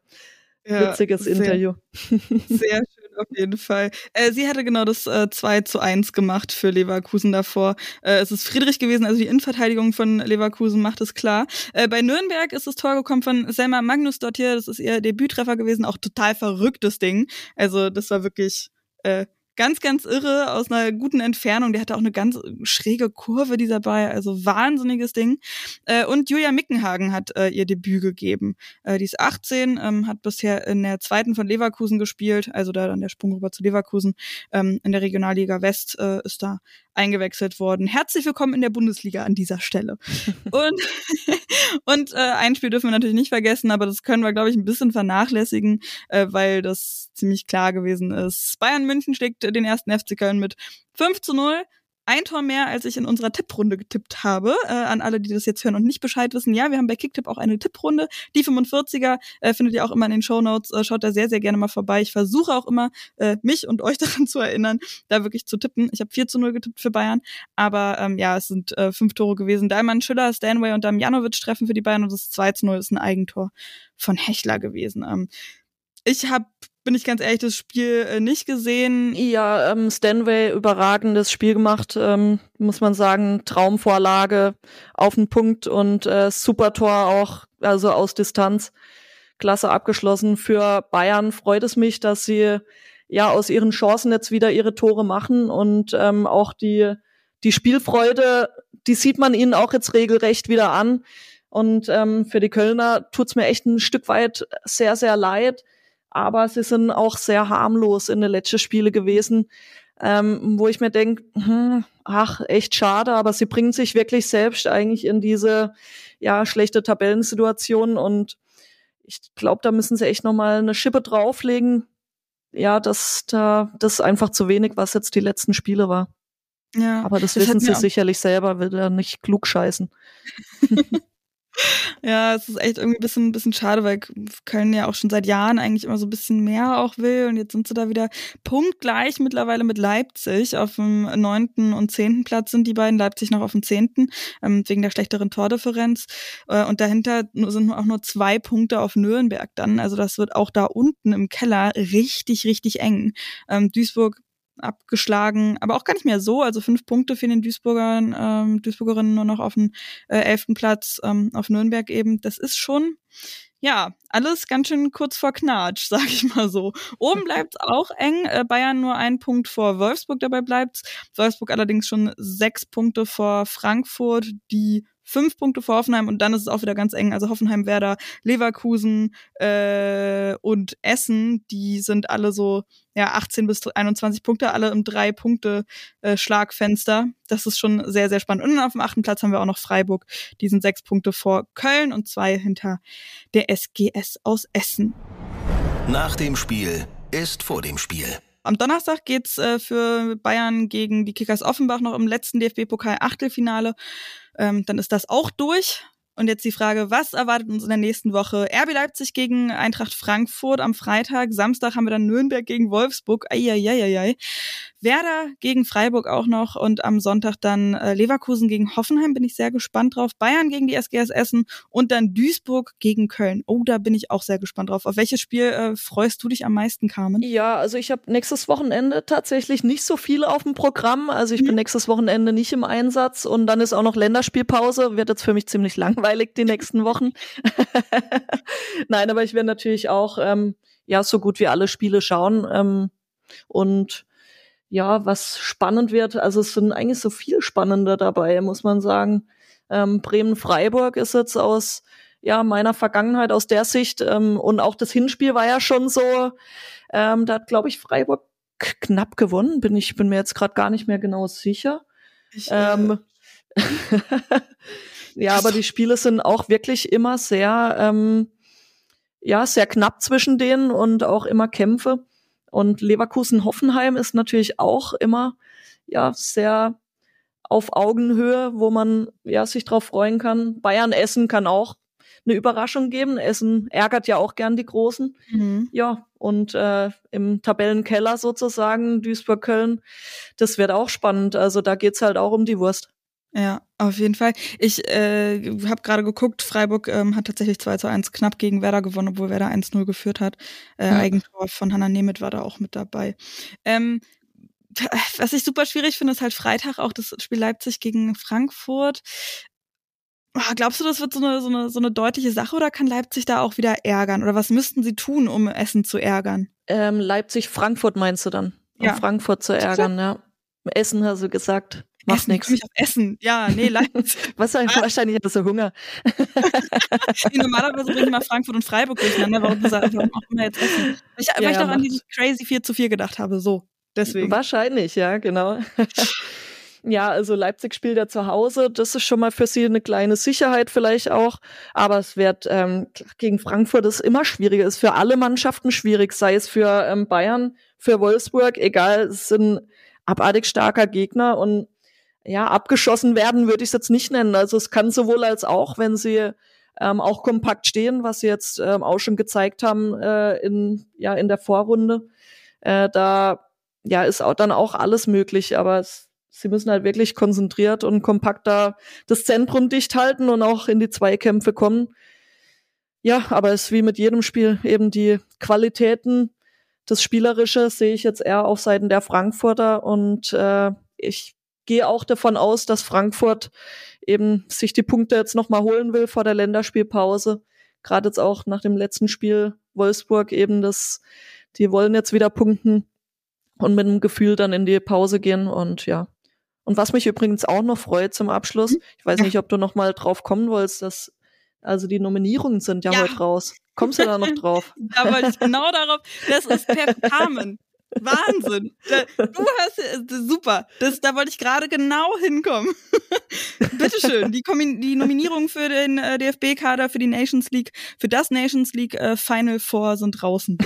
ja, Witziges sehr, Interview. Sehr schön, auf jeden Fall. Äh, sie hatte genau das äh, 2 zu 1 gemacht für Leverkusen davor. Äh, es ist Friedrich gewesen, also die Innenverteidigung von Leverkusen macht es klar. Äh, bei Nürnberg ist das Tor gekommen von Selma Magnus dort hier. Das ist ihr Debüttreffer gewesen, auch total verrücktes Ding. Also das war wirklich äh, ganz, ganz irre aus einer guten Entfernung. Der hatte auch eine ganz schräge Kurve, dieser Ball, also wahnsinniges Ding. Äh, und Julia Mickenhagen hat äh, ihr Debüt gegeben. Äh, die ist 18, ähm, hat bisher in der zweiten von Leverkusen gespielt, also da dann der Sprung rüber zu Leverkusen. Ähm, in der Regionalliga West ist da eingewechselt worden. Herzlich willkommen in der Bundesliga an dieser Stelle. und und ein Spiel dürfen wir natürlich nicht vergessen, aber das können wir, glaube ich, ein bisschen vernachlässigen, weil das ziemlich klar gewesen ist. Bayern München schlägt den ersten FC Köln mit 5 zu 0 ein Tor mehr, als ich in unserer Tipprunde getippt habe. Äh, an alle, die das jetzt hören und nicht Bescheid wissen. Ja, wir haben bei Kicktipp auch eine Tipprunde. Die 45er äh, findet ihr auch immer in den Shownotes. Äh, schaut da sehr, sehr gerne mal vorbei. Ich versuche auch immer, äh, mich und euch daran zu erinnern, da wirklich zu tippen. Ich habe 4 zu 0 getippt für Bayern. Aber ähm, ja, es sind äh, fünf Tore gewesen. Daimann, Schiller, Stanway und Damjanovic treffen für die Bayern und das 2 zu 0 ist ein Eigentor von Hechler gewesen. Ähm, ich habe bin ich ganz ehrlich, das Spiel äh, nicht gesehen. Ja, ähm, Stanway überragendes Spiel gemacht, ähm, muss man sagen. Traumvorlage auf den Punkt und äh, super Tor auch, also aus Distanz. Klasse abgeschlossen. Für Bayern freut es mich, dass sie ja aus ihren Chancen jetzt wieder ihre Tore machen und ähm, auch die, die Spielfreude, die sieht man ihnen auch jetzt regelrecht wieder an. Und ähm, für die Kölner tut's mir echt ein Stück weit sehr, sehr leid aber sie sind auch sehr harmlos in den letzten Spiele gewesen, ähm, wo ich mir denke, hm, ach, echt schade, aber sie bringen sich wirklich selbst eigentlich in diese ja schlechte Tabellensituation und ich glaube, da müssen sie echt nochmal eine Schippe drauflegen. Ja, dass da das einfach zu wenig, was jetzt die letzten Spiele war. Ja, aber das, das wissen sie sicherlich selber, will er nicht klug scheißen. Ja, es ist echt irgendwie ein bisschen, ein bisschen schade, weil Köln ja auch schon seit Jahren eigentlich immer so ein bisschen mehr auch will. Und jetzt sind sie da wieder punktgleich mittlerweile mit Leipzig. Auf dem neunten und zehnten Platz sind die beiden, Leipzig noch auf dem zehnten, ähm, wegen der schlechteren Tordifferenz. Äh, und dahinter sind auch nur zwei Punkte auf Nürnberg dann. Also das wird auch da unten im Keller richtig, richtig eng. Ähm, Duisburg abgeschlagen, aber auch gar nicht mehr so. Also fünf Punkte für den Duisburgern, ähm, Duisburgerinnen nur noch auf dem äh, elften Platz ähm, auf Nürnberg eben. Das ist schon, ja, alles ganz schön kurz vor Knatsch, sag ich mal so. Oben bleibt's auch eng. Äh, Bayern nur ein Punkt vor Wolfsburg, dabei bleibt's. Wolfsburg allerdings schon sechs Punkte vor Frankfurt, die fünf Punkte vor Hoffenheim und dann ist es auch wieder ganz eng. Also Hoffenheim, Werder, Leverkusen äh, und Essen, die sind alle so ja 18 bis 21 Punkte, alle im drei Punkte äh, Schlagfenster. Das ist schon sehr sehr spannend. Und auf dem achten Platz haben wir auch noch Freiburg. Die sind sechs Punkte vor Köln und zwei hinter der SGS aus Essen. Nach dem Spiel ist vor dem Spiel. Am Donnerstag geht's äh, für Bayern gegen die Kickers Offenbach noch im letzten DFB-Pokal Achtelfinale. Ähm, dann ist das auch durch. Und jetzt die Frage, was erwartet uns in der nächsten Woche? RB Leipzig gegen Eintracht Frankfurt am Freitag. Samstag haben wir dann Nürnberg gegen Wolfsburg. Eieieiei. Werder gegen Freiburg auch noch und am Sonntag dann äh, Leverkusen gegen Hoffenheim, bin ich sehr gespannt drauf. Bayern gegen die SGS Essen und dann Duisburg gegen Köln. Oh, da bin ich auch sehr gespannt drauf. Auf welches Spiel äh, freust du dich am meisten, Carmen? Ja, also ich habe nächstes Wochenende tatsächlich nicht so viel auf dem Programm. Also ich mhm. bin nächstes Wochenende nicht im Einsatz und dann ist auch noch Länderspielpause. Wird jetzt für mich ziemlich langweilig die nächsten Wochen. Nein, aber ich werde natürlich auch ähm, ja so gut wie alle Spiele schauen ähm, und ja, was spannend wird. Also es sind eigentlich so viel spannender dabei, muss man sagen. Ähm, Bremen-Freiburg ist jetzt aus ja meiner Vergangenheit aus der Sicht ähm, und auch das Hinspiel war ja schon so. Ähm, da hat glaube ich Freiburg knapp gewonnen. Bin ich bin mir jetzt gerade gar nicht mehr genau sicher. Ich, äh, ähm, ja, aber die Spiele sind auch wirklich immer sehr ähm, ja sehr knapp zwischen denen und auch immer Kämpfe. Und Leverkusen-Hoffenheim ist natürlich auch immer ja sehr auf Augenhöhe, wo man ja sich drauf freuen kann. Bayern Essen kann auch eine Überraschung geben. Essen ärgert ja auch gern die Großen. Mhm. Ja, und äh, im Tabellenkeller sozusagen Duisburg-Köln, das wird auch spannend. Also da geht's halt auch um die Wurst. Ja, auf jeden Fall. Ich äh, habe gerade geguckt, Freiburg ähm, hat tatsächlich 2 zu 1 knapp gegen Werder gewonnen, obwohl Werder 1-0 geführt hat. Äh, ja. Eigentor von Hanna Nemeth war da auch mit dabei. Ähm, was ich super schwierig finde, ist halt Freitag auch das Spiel Leipzig gegen Frankfurt. Ah, glaubst du, das wird so eine, so, eine, so eine deutliche Sache oder kann Leipzig da auch wieder ärgern? Oder was müssten sie tun, um Essen zu ärgern? Ähm, Leipzig-Frankfurt meinst du dann? ja. um Frankfurt zu ärgern, ja. Essen hast du gesagt. Macht Essen, nichts. mich auf Essen. Ja, nee, Leipzig. Was ah. wahrscheinlich hattest du Hunger. nee, normalerweise bringe ich mal Frankfurt und Freiburg durcheinander. Warum, warum auch immer jetzt Essen? Ich, weil ja, ich doch an dieses crazy 4 zu 4 gedacht habe. So, deswegen. Wahrscheinlich, ja, genau. Ja, also Leipzig spielt ja zu Hause. Das ist schon mal für sie eine kleine Sicherheit vielleicht auch. Aber es wird ähm, gegen Frankfurt ist immer schwieriger. Ist für alle Mannschaften schwierig, sei es für ähm, Bayern, für Wolfsburg, egal. Es sind abartig starker Gegner und ja, abgeschossen werden würde ich es jetzt nicht nennen. Also es kann sowohl als auch, wenn sie ähm, auch kompakt stehen, was sie jetzt ähm, auch schon gezeigt haben äh, in ja in der Vorrunde. Äh, da ja ist auch dann auch alles möglich, aber es, sie müssen halt wirklich konzentriert und kompakt da das Zentrum dicht halten und auch in die Zweikämpfe kommen. Ja, aber es ist wie mit jedem Spiel eben die Qualitäten, das Spielerische sehe ich jetzt eher auf Seiten der Frankfurter und äh, ich gehe auch davon aus, dass Frankfurt eben sich die Punkte jetzt nochmal holen will vor der Länderspielpause. Gerade jetzt auch nach dem letzten Spiel Wolfsburg eben das, die wollen jetzt wieder punkten und mit einem Gefühl dann in die Pause gehen und ja. Und was mich übrigens auch noch freut zum Abschluss, mhm. ich weiß nicht, ob du noch mal drauf kommen wolltest, dass also die Nominierungen sind ja, ja. heute raus. Kommst du da noch drauf? da wollte ich genau darauf. Das ist per Carmen. Wahnsinn. Du hast äh, super. Das, da wollte ich gerade genau hinkommen. Bitteschön. Die, die Nominierungen für den äh, DFB-Kader für die Nations League, für das Nations League äh, Final Four sind draußen.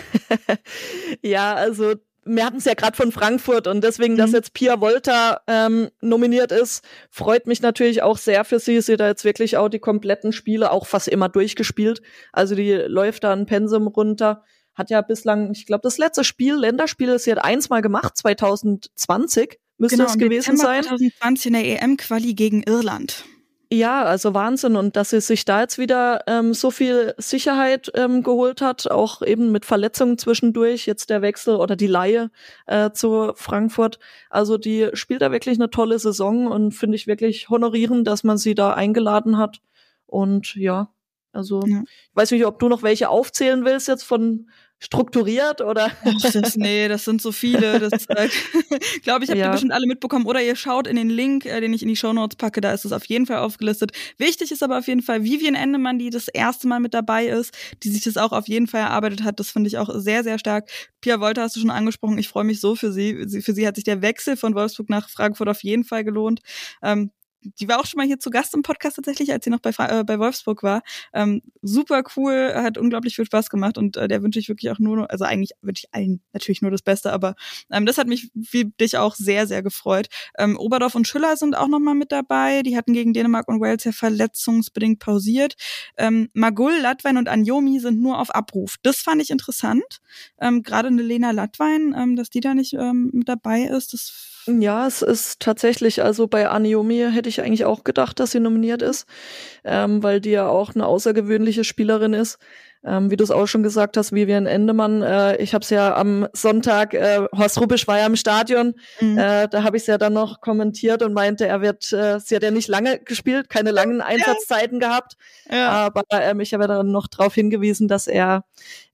ja, also wir hatten es ja gerade von Frankfurt und deswegen, mhm. dass jetzt Pia Volta ähm, nominiert ist, freut mich natürlich auch sehr für sie. Sie hat da jetzt wirklich auch die kompletten Spiele auch fast immer durchgespielt. Also die läuft da ein Pensum runter hat ja bislang, ich glaube, das letzte Spiel, Länderspiel, sie hat eins mal gemacht, 2020 müsste genau, es gewesen Dezember sein. 2020 in der EM-Quali gegen Irland. Ja, also Wahnsinn. Und dass sie sich da jetzt wieder ähm, so viel Sicherheit ähm, geholt hat, auch eben mit Verletzungen zwischendurch, jetzt der Wechsel oder die Laie äh, zu Frankfurt. Also die spielt da wirklich eine tolle Saison und finde ich wirklich honorierend, dass man sie da eingeladen hat. Und ja, also ja. ich weiß nicht, ob du noch welche aufzählen willst jetzt von strukturiert oder? Ach, das, nee, das sind so viele. Das äh, glaube ich, habt ja. ihr bestimmt alle mitbekommen. Oder ihr schaut in den Link, äh, den ich in die Show Notes packe, da ist es auf jeden Fall aufgelistet. Wichtig ist aber auf jeden Fall Vivian Endemann, die das erste Mal mit dabei ist, die sich das auch auf jeden Fall erarbeitet hat. Das finde ich auch sehr, sehr stark. Pia Wolter hast du schon angesprochen. Ich freue mich so für sie. Für sie hat sich der Wechsel von Wolfsburg nach Frankfurt auf jeden Fall gelohnt. Ähm, die war auch schon mal hier zu Gast im Podcast tatsächlich, als sie noch bei, äh, bei Wolfsburg war. Ähm, super cool, hat unglaublich viel Spaß gemacht und äh, der wünsche ich wirklich auch nur, also eigentlich wünsche ich allen natürlich nur das Beste, aber ähm, das hat mich wie dich auch sehr, sehr gefreut. Ähm, Oberdorf und Schüller sind auch noch mal mit dabei. Die hatten gegen Dänemark und Wales ja verletzungsbedingt pausiert. Ähm, Magul, Latwein und Anjomi sind nur auf Abruf. Das fand ich interessant. Ähm, Gerade eine Lena Latwein, ähm, dass die da nicht ähm, mit dabei ist, das ja, es ist tatsächlich, also bei Aniomi hätte ich eigentlich auch gedacht, dass sie nominiert ist, ähm, weil die ja auch eine außergewöhnliche Spielerin ist. Ähm, wie du es auch schon gesagt hast, Vivian Endemann, äh, ich habe es ja am Sonntag, äh, Horst Rubisch war ja im Stadion, mhm. äh, da habe ich es ja dann noch kommentiert und meinte, er wird, äh, sie hat ja nicht lange gespielt, keine langen Einsatzzeiten ja. gehabt, ja. aber ähm, ich habe ja dann noch darauf hingewiesen, dass er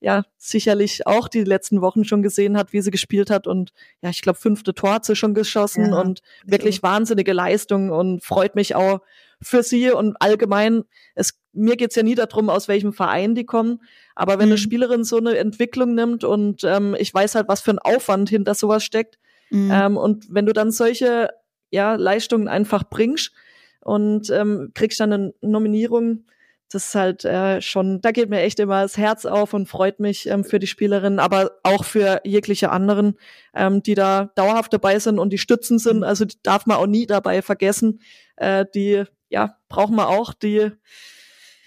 ja sicherlich auch die letzten Wochen schon gesehen hat, wie sie gespielt hat und ja, ich glaube, fünfte Tor hat sie schon geschossen ja. und wirklich wahnsinnige Leistung und freut mich auch für sie und allgemein, es, mir geht's ja nie darum, aus welchem Verein die kommen, aber wenn mhm. eine Spielerin so eine Entwicklung nimmt und ähm, ich weiß halt, was für ein Aufwand hinter sowas steckt, mhm. ähm, und wenn du dann solche ja, Leistungen einfach bringst und ähm, kriegst dann eine Nominierung, das ist halt äh, schon, da geht mir echt immer das Herz auf und freut mich ähm, für die Spielerinnen, aber auch für jegliche anderen, ähm, die da dauerhaft dabei sind und die Stützen sind. Mhm. Also die darf man auch nie dabei vergessen. Äh, die ja, brauchen wir auch die,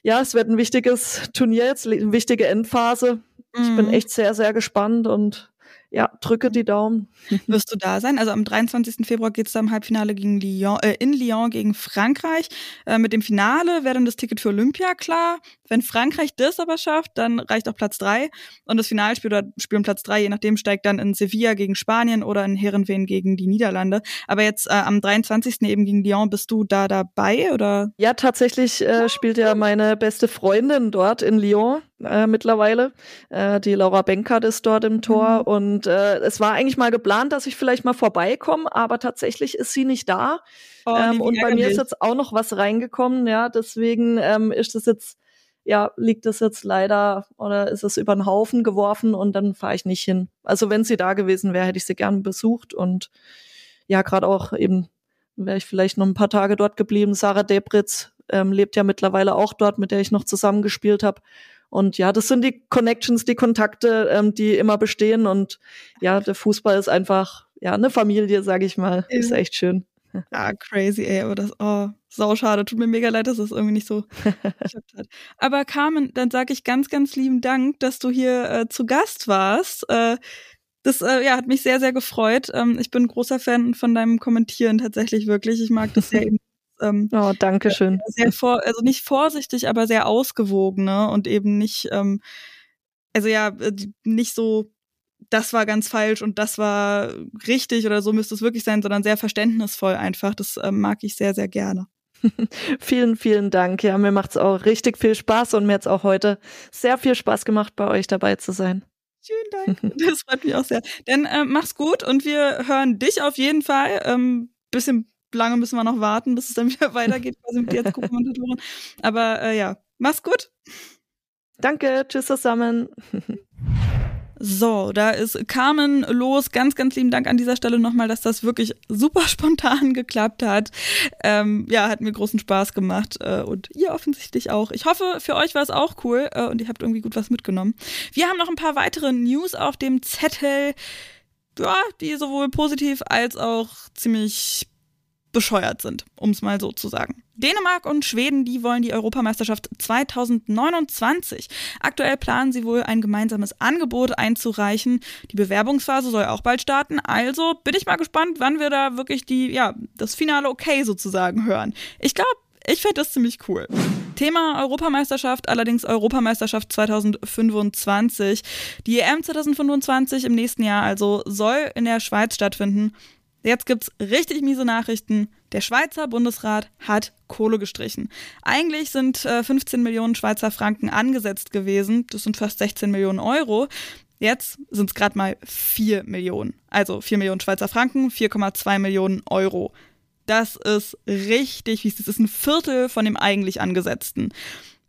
ja, es wird ein wichtiges Turnier jetzt, eine wichtige Endphase. Mhm. Ich bin mhm. echt sehr, sehr gespannt und ja, drücke die Daumen. Wirst du da sein? Also am 23. Februar geht es im Halbfinale gegen Lyon, äh, in Lyon gegen Frankreich. Äh, mit dem Finale wäre dann das Ticket für Olympia klar. Wenn Frankreich das aber schafft, dann reicht auch Platz drei. Und das Finalspiel oder Spiel um Platz drei, je nachdem, steigt dann in Sevilla gegen Spanien oder in Herrenveen gegen die Niederlande. Aber jetzt äh, am 23. eben gegen Lyon, bist du da dabei oder? Ja, tatsächlich äh, spielt ja meine beste Freundin dort in Lyon äh, mittlerweile. Äh, die Laura Benkert ist dort im Tor mhm. und äh, es war eigentlich mal geplant, dass ich vielleicht mal vorbeikomme, aber tatsächlich ist sie nicht da. Oh, ähm, und bei mir ist jetzt auch noch was reingekommen, ja, deswegen ähm, ist das jetzt ja, liegt das jetzt leider oder ist es über den Haufen geworfen und dann fahre ich nicht hin. Also wenn sie da gewesen wäre, hätte ich sie gern besucht und ja, gerade auch eben wäre ich vielleicht noch ein paar Tage dort geblieben. Sarah Debritz ähm, lebt ja mittlerweile auch dort, mit der ich noch zusammengespielt habe. Und ja, das sind die Connections, die Kontakte, ähm, die immer bestehen. Und ja, der Fußball ist einfach ja eine Familie, sage ich mal. Ist echt schön. Ah, crazy, ey, aber das, oh, sau schade. Tut mir mega leid, dass es das irgendwie nicht so geklappt hat. Aber Carmen, dann sage ich ganz, ganz lieben Dank, dass du hier äh, zu Gast warst. Äh, das äh, ja, hat mich sehr, sehr gefreut. Ähm, ich bin großer Fan von deinem Kommentieren tatsächlich wirklich. Ich mag das sehr eben. Ähm, oh, danke schön. Sehr vor, also nicht vorsichtig, aber sehr ausgewogen, ne? Und eben nicht, ähm, also ja, äh, nicht so das war ganz falsch und das war richtig oder so müsste es wirklich sein, sondern sehr verständnisvoll einfach. Das äh, mag ich sehr, sehr gerne. vielen, vielen Dank. Ja, mir macht es auch richtig viel Spaß und mir hat es auch heute sehr viel Spaß gemacht, bei euch dabei zu sein. Vielen Dank. Das freut mich auch sehr. Dann äh, mach's gut und wir hören dich auf jeden Fall. Ähm, bisschen lange müssen wir noch warten, bis es dann wieder weitergeht, quasi mit dir als Co-Kommentatorin. Aber äh, ja, mach's gut. Danke, tschüss zusammen. So, da ist Carmen los. Ganz, ganz lieben Dank an dieser Stelle nochmal, dass das wirklich super spontan geklappt hat. Ähm, ja, hat mir großen Spaß gemacht äh, und ihr offensichtlich auch. Ich hoffe, für euch war es auch cool äh, und ihr habt irgendwie gut was mitgenommen. Wir haben noch ein paar weitere News auf dem Zettel, ja, die sowohl positiv als auch ziemlich bescheuert sind, um es mal so zu sagen. Dänemark und Schweden, die wollen die Europameisterschaft 2029. Aktuell planen sie wohl ein gemeinsames Angebot einzureichen. Die Bewerbungsphase soll auch bald starten. Also bin ich mal gespannt, wann wir da wirklich die, ja, das finale Okay sozusagen hören. Ich glaube, ich fände das ziemlich cool. Thema Europameisterschaft, allerdings Europameisterschaft 2025. Die EM 2025 im nächsten Jahr also soll in der Schweiz stattfinden. Jetzt gibt's richtig miese Nachrichten. Der Schweizer Bundesrat hat Kohle gestrichen. Eigentlich sind äh, 15 Millionen Schweizer Franken angesetzt gewesen. Das sind fast 16 Millionen Euro. Jetzt sind es gerade mal 4 Millionen. Also 4 Millionen Schweizer Franken, 4,2 Millionen Euro. Das ist richtig fies. Das ist ein Viertel von dem eigentlich angesetzten.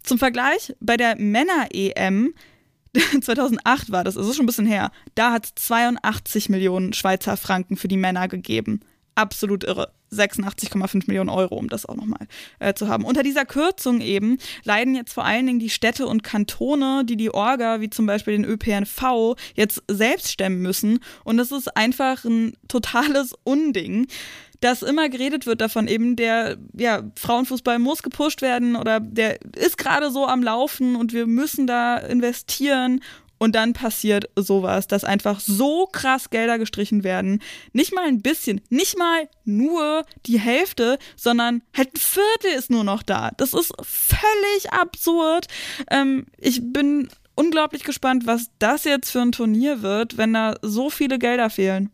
Zum Vergleich, bei der Männer-EM 2008 war das, ist schon ein bisschen her, da hat es 82 Millionen Schweizer Franken für die Männer gegeben. Absolut irre. 86,5 Millionen Euro, um das auch nochmal äh, zu haben. Unter dieser Kürzung eben leiden jetzt vor allen Dingen die Städte und Kantone, die die Orga, wie zum Beispiel den ÖPNV, jetzt selbst stemmen müssen. Und das ist einfach ein totales Unding dass immer geredet wird davon eben, der ja, Frauenfußball muss gepusht werden oder der ist gerade so am Laufen und wir müssen da investieren und dann passiert sowas, dass einfach so krass Gelder gestrichen werden. Nicht mal ein bisschen, nicht mal nur die Hälfte, sondern halt ein Viertel ist nur noch da. Das ist völlig absurd. Ähm, ich bin unglaublich gespannt, was das jetzt für ein Turnier wird, wenn da so viele Gelder fehlen.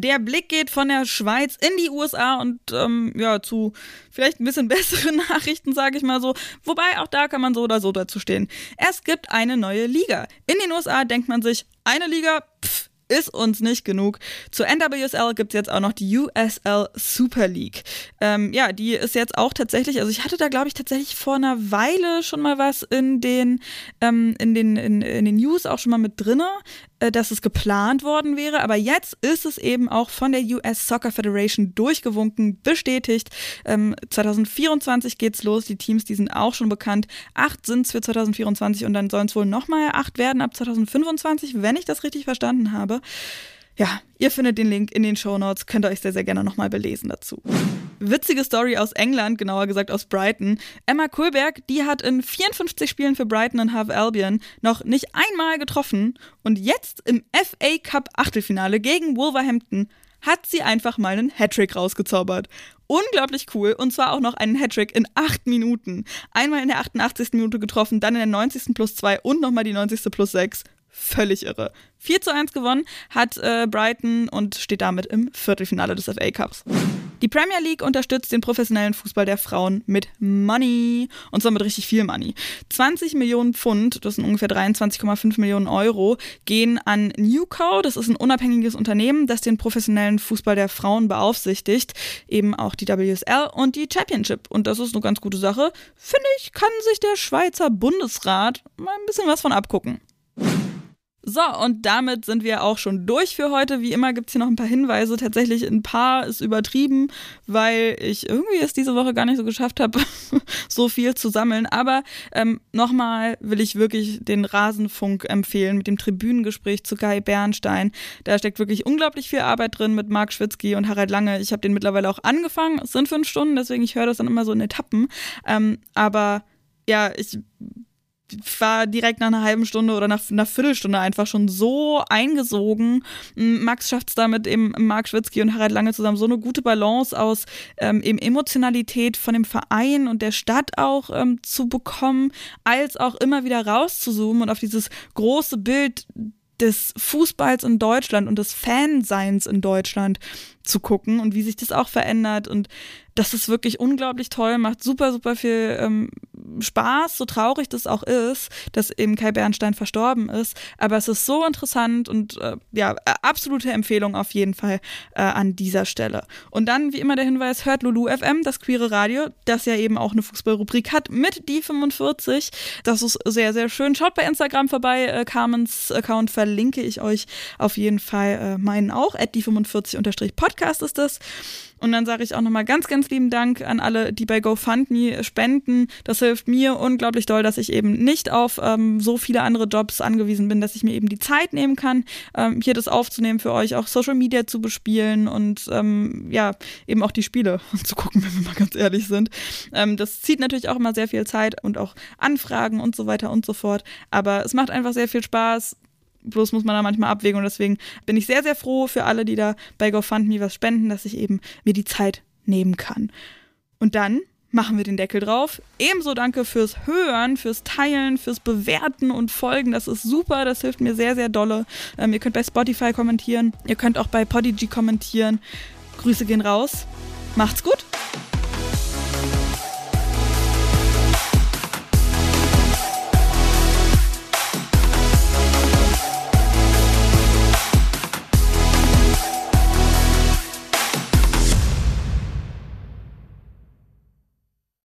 Der Blick geht von der Schweiz in die USA und ähm, ja, zu vielleicht ein bisschen besseren Nachrichten, sage ich mal so. Wobei auch da kann man so oder so dazu stehen. Es gibt eine neue Liga. In den USA denkt man sich, eine Liga, pff, ist uns nicht genug. Zur NWSL gibt es jetzt auch noch die USL Super League. Ähm, ja, die ist jetzt auch tatsächlich, also ich hatte da, glaube ich, tatsächlich vor einer Weile schon mal was in den, ähm, in den, in, in den News auch schon mal mit drinne, dass es geplant worden wäre. Aber jetzt ist es eben auch von der US Soccer Federation durchgewunken, bestätigt. Ähm, 2024 geht's los. Die Teams, die sind auch schon bekannt. Acht sind es für 2024 und dann sollen es wohl nochmal acht werden ab 2025, wenn ich das richtig verstanden habe. Ja, ihr findet den Link in den Show Notes, könnt ihr euch sehr, sehr gerne nochmal belesen dazu. Witzige Story aus England, genauer gesagt aus Brighton. Emma Kohlberg, die hat in 54 Spielen für Brighton und Hove Albion noch nicht einmal getroffen und jetzt im FA Cup Achtelfinale gegen Wolverhampton hat sie einfach mal einen Hattrick rausgezaubert. Unglaublich cool und zwar auch noch einen Hattrick in acht Minuten. Einmal in der 88. Minute getroffen, dann in der 90. plus 2 und nochmal die 90. plus 6 völlig irre. 4 zu 1 gewonnen hat äh, Brighton und steht damit im Viertelfinale des FA Cups. Die Premier League unterstützt den professionellen Fußball der Frauen mit Money. Und zwar mit richtig viel Money. 20 Millionen Pfund, das sind ungefähr 23,5 Millionen Euro, gehen an Newco. Das ist ein unabhängiges Unternehmen, das den professionellen Fußball der Frauen beaufsichtigt. Eben auch die WSL und die Championship. Und das ist eine ganz gute Sache. Finde ich, kann sich der Schweizer Bundesrat mal ein bisschen was von abgucken. So, und damit sind wir auch schon durch für heute. Wie immer gibt es hier noch ein paar Hinweise. Tatsächlich ein paar ist übertrieben, weil ich irgendwie es diese Woche gar nicht so geschafft habe, so viel zu sammeln. Aber ähm, nochmal will ich wirklich den Rasenfunk empfehlen mit dem Tribünengespräch zu Kai Bernstein. Da steckt wirklich unglaublich viel Arbeit drin mit Marc Schwitzky und Harald Lange. Ich habe den mittlerweile auch angefangen. Es sind fünf Stunden, deswegen ich höre das dann immer so in Etappen. Ähm, aber ja, ich war direkt nach einer halben Stunde oder nach einer Viertelstunde einfach schon so eingesogen. Max schafft es damit eben Marc Schwitzky und Harald Lange zusammen so eine gute Balance aus ähm, eben Emotionalität von dem Verein und der Stadt auch ähm, zu bekommen, als auch immer wieder rauszuzoomen und auf dieses große Bild des Fußballs in Deutschland und des Fanseins in Deutschland zu gucken und wie sich das auch verändert. Und das ist wirklich unglaublich toll, macht super, super viel ähm, Spaß, so traurig das auch ist, dass eben Kai Bernstein verstorben ist. Aber es ist so interessant und äh, ja, absolute Empfehlung auf jeden Fall äh, an dieser Stelle. Und dann, wie immer, der Hinweis, hört Lulu FM, das queere Radio, das ja eben auch eine Fußballrubrik hat mit die 45. Das ist sehr, sehr schön. Schaut bei Instagram vorbei. Äh, Carmens Account verlinke ich euch auf jeden Fall äh, meinen auch. At die 45-podcast Podcast ist das. Und dann sage ich auch nochmal ganz, ganz lieben Dank an alle, die bei GoFundMe spenden. Das hilft mir unglaublich doll, dass ich eben nicht auf ähm, so viele andere Jobs angewiesen bin, dass ich mir eben die Zeit nehmen kann, ähm, hier das aufzunehmen für euch, auch Social Media zu bespielen und ähm, ja, eben auch die Spiele zu gucken, wenn wir mal ganz ehrlich sind. Ähm, das zieht natürlich auch immer sehr viel Zeit und auch Anfragen und so weiter und so fort. Aber es macht einfach sehr viel Spaß bloß muss man da manchmal abwägen und deswegen bin ich sehr, sehr froh für alle, die da bei GoFundMe was spenden, dass ich eben mir die Zeit nehmen kann. Und dann machen wir den Deckel drauf. Ebenso danke fürs Hören, fürs Teilen, fürs Bewerten und Folgen. Das ist super, das hilft mir sehr, sehr dolle. Ähm, ihr könnt bei Spotify kommentieren, ihr könnt auch bei Podigy kommentieren. Grüße gehen raus. Macht's gut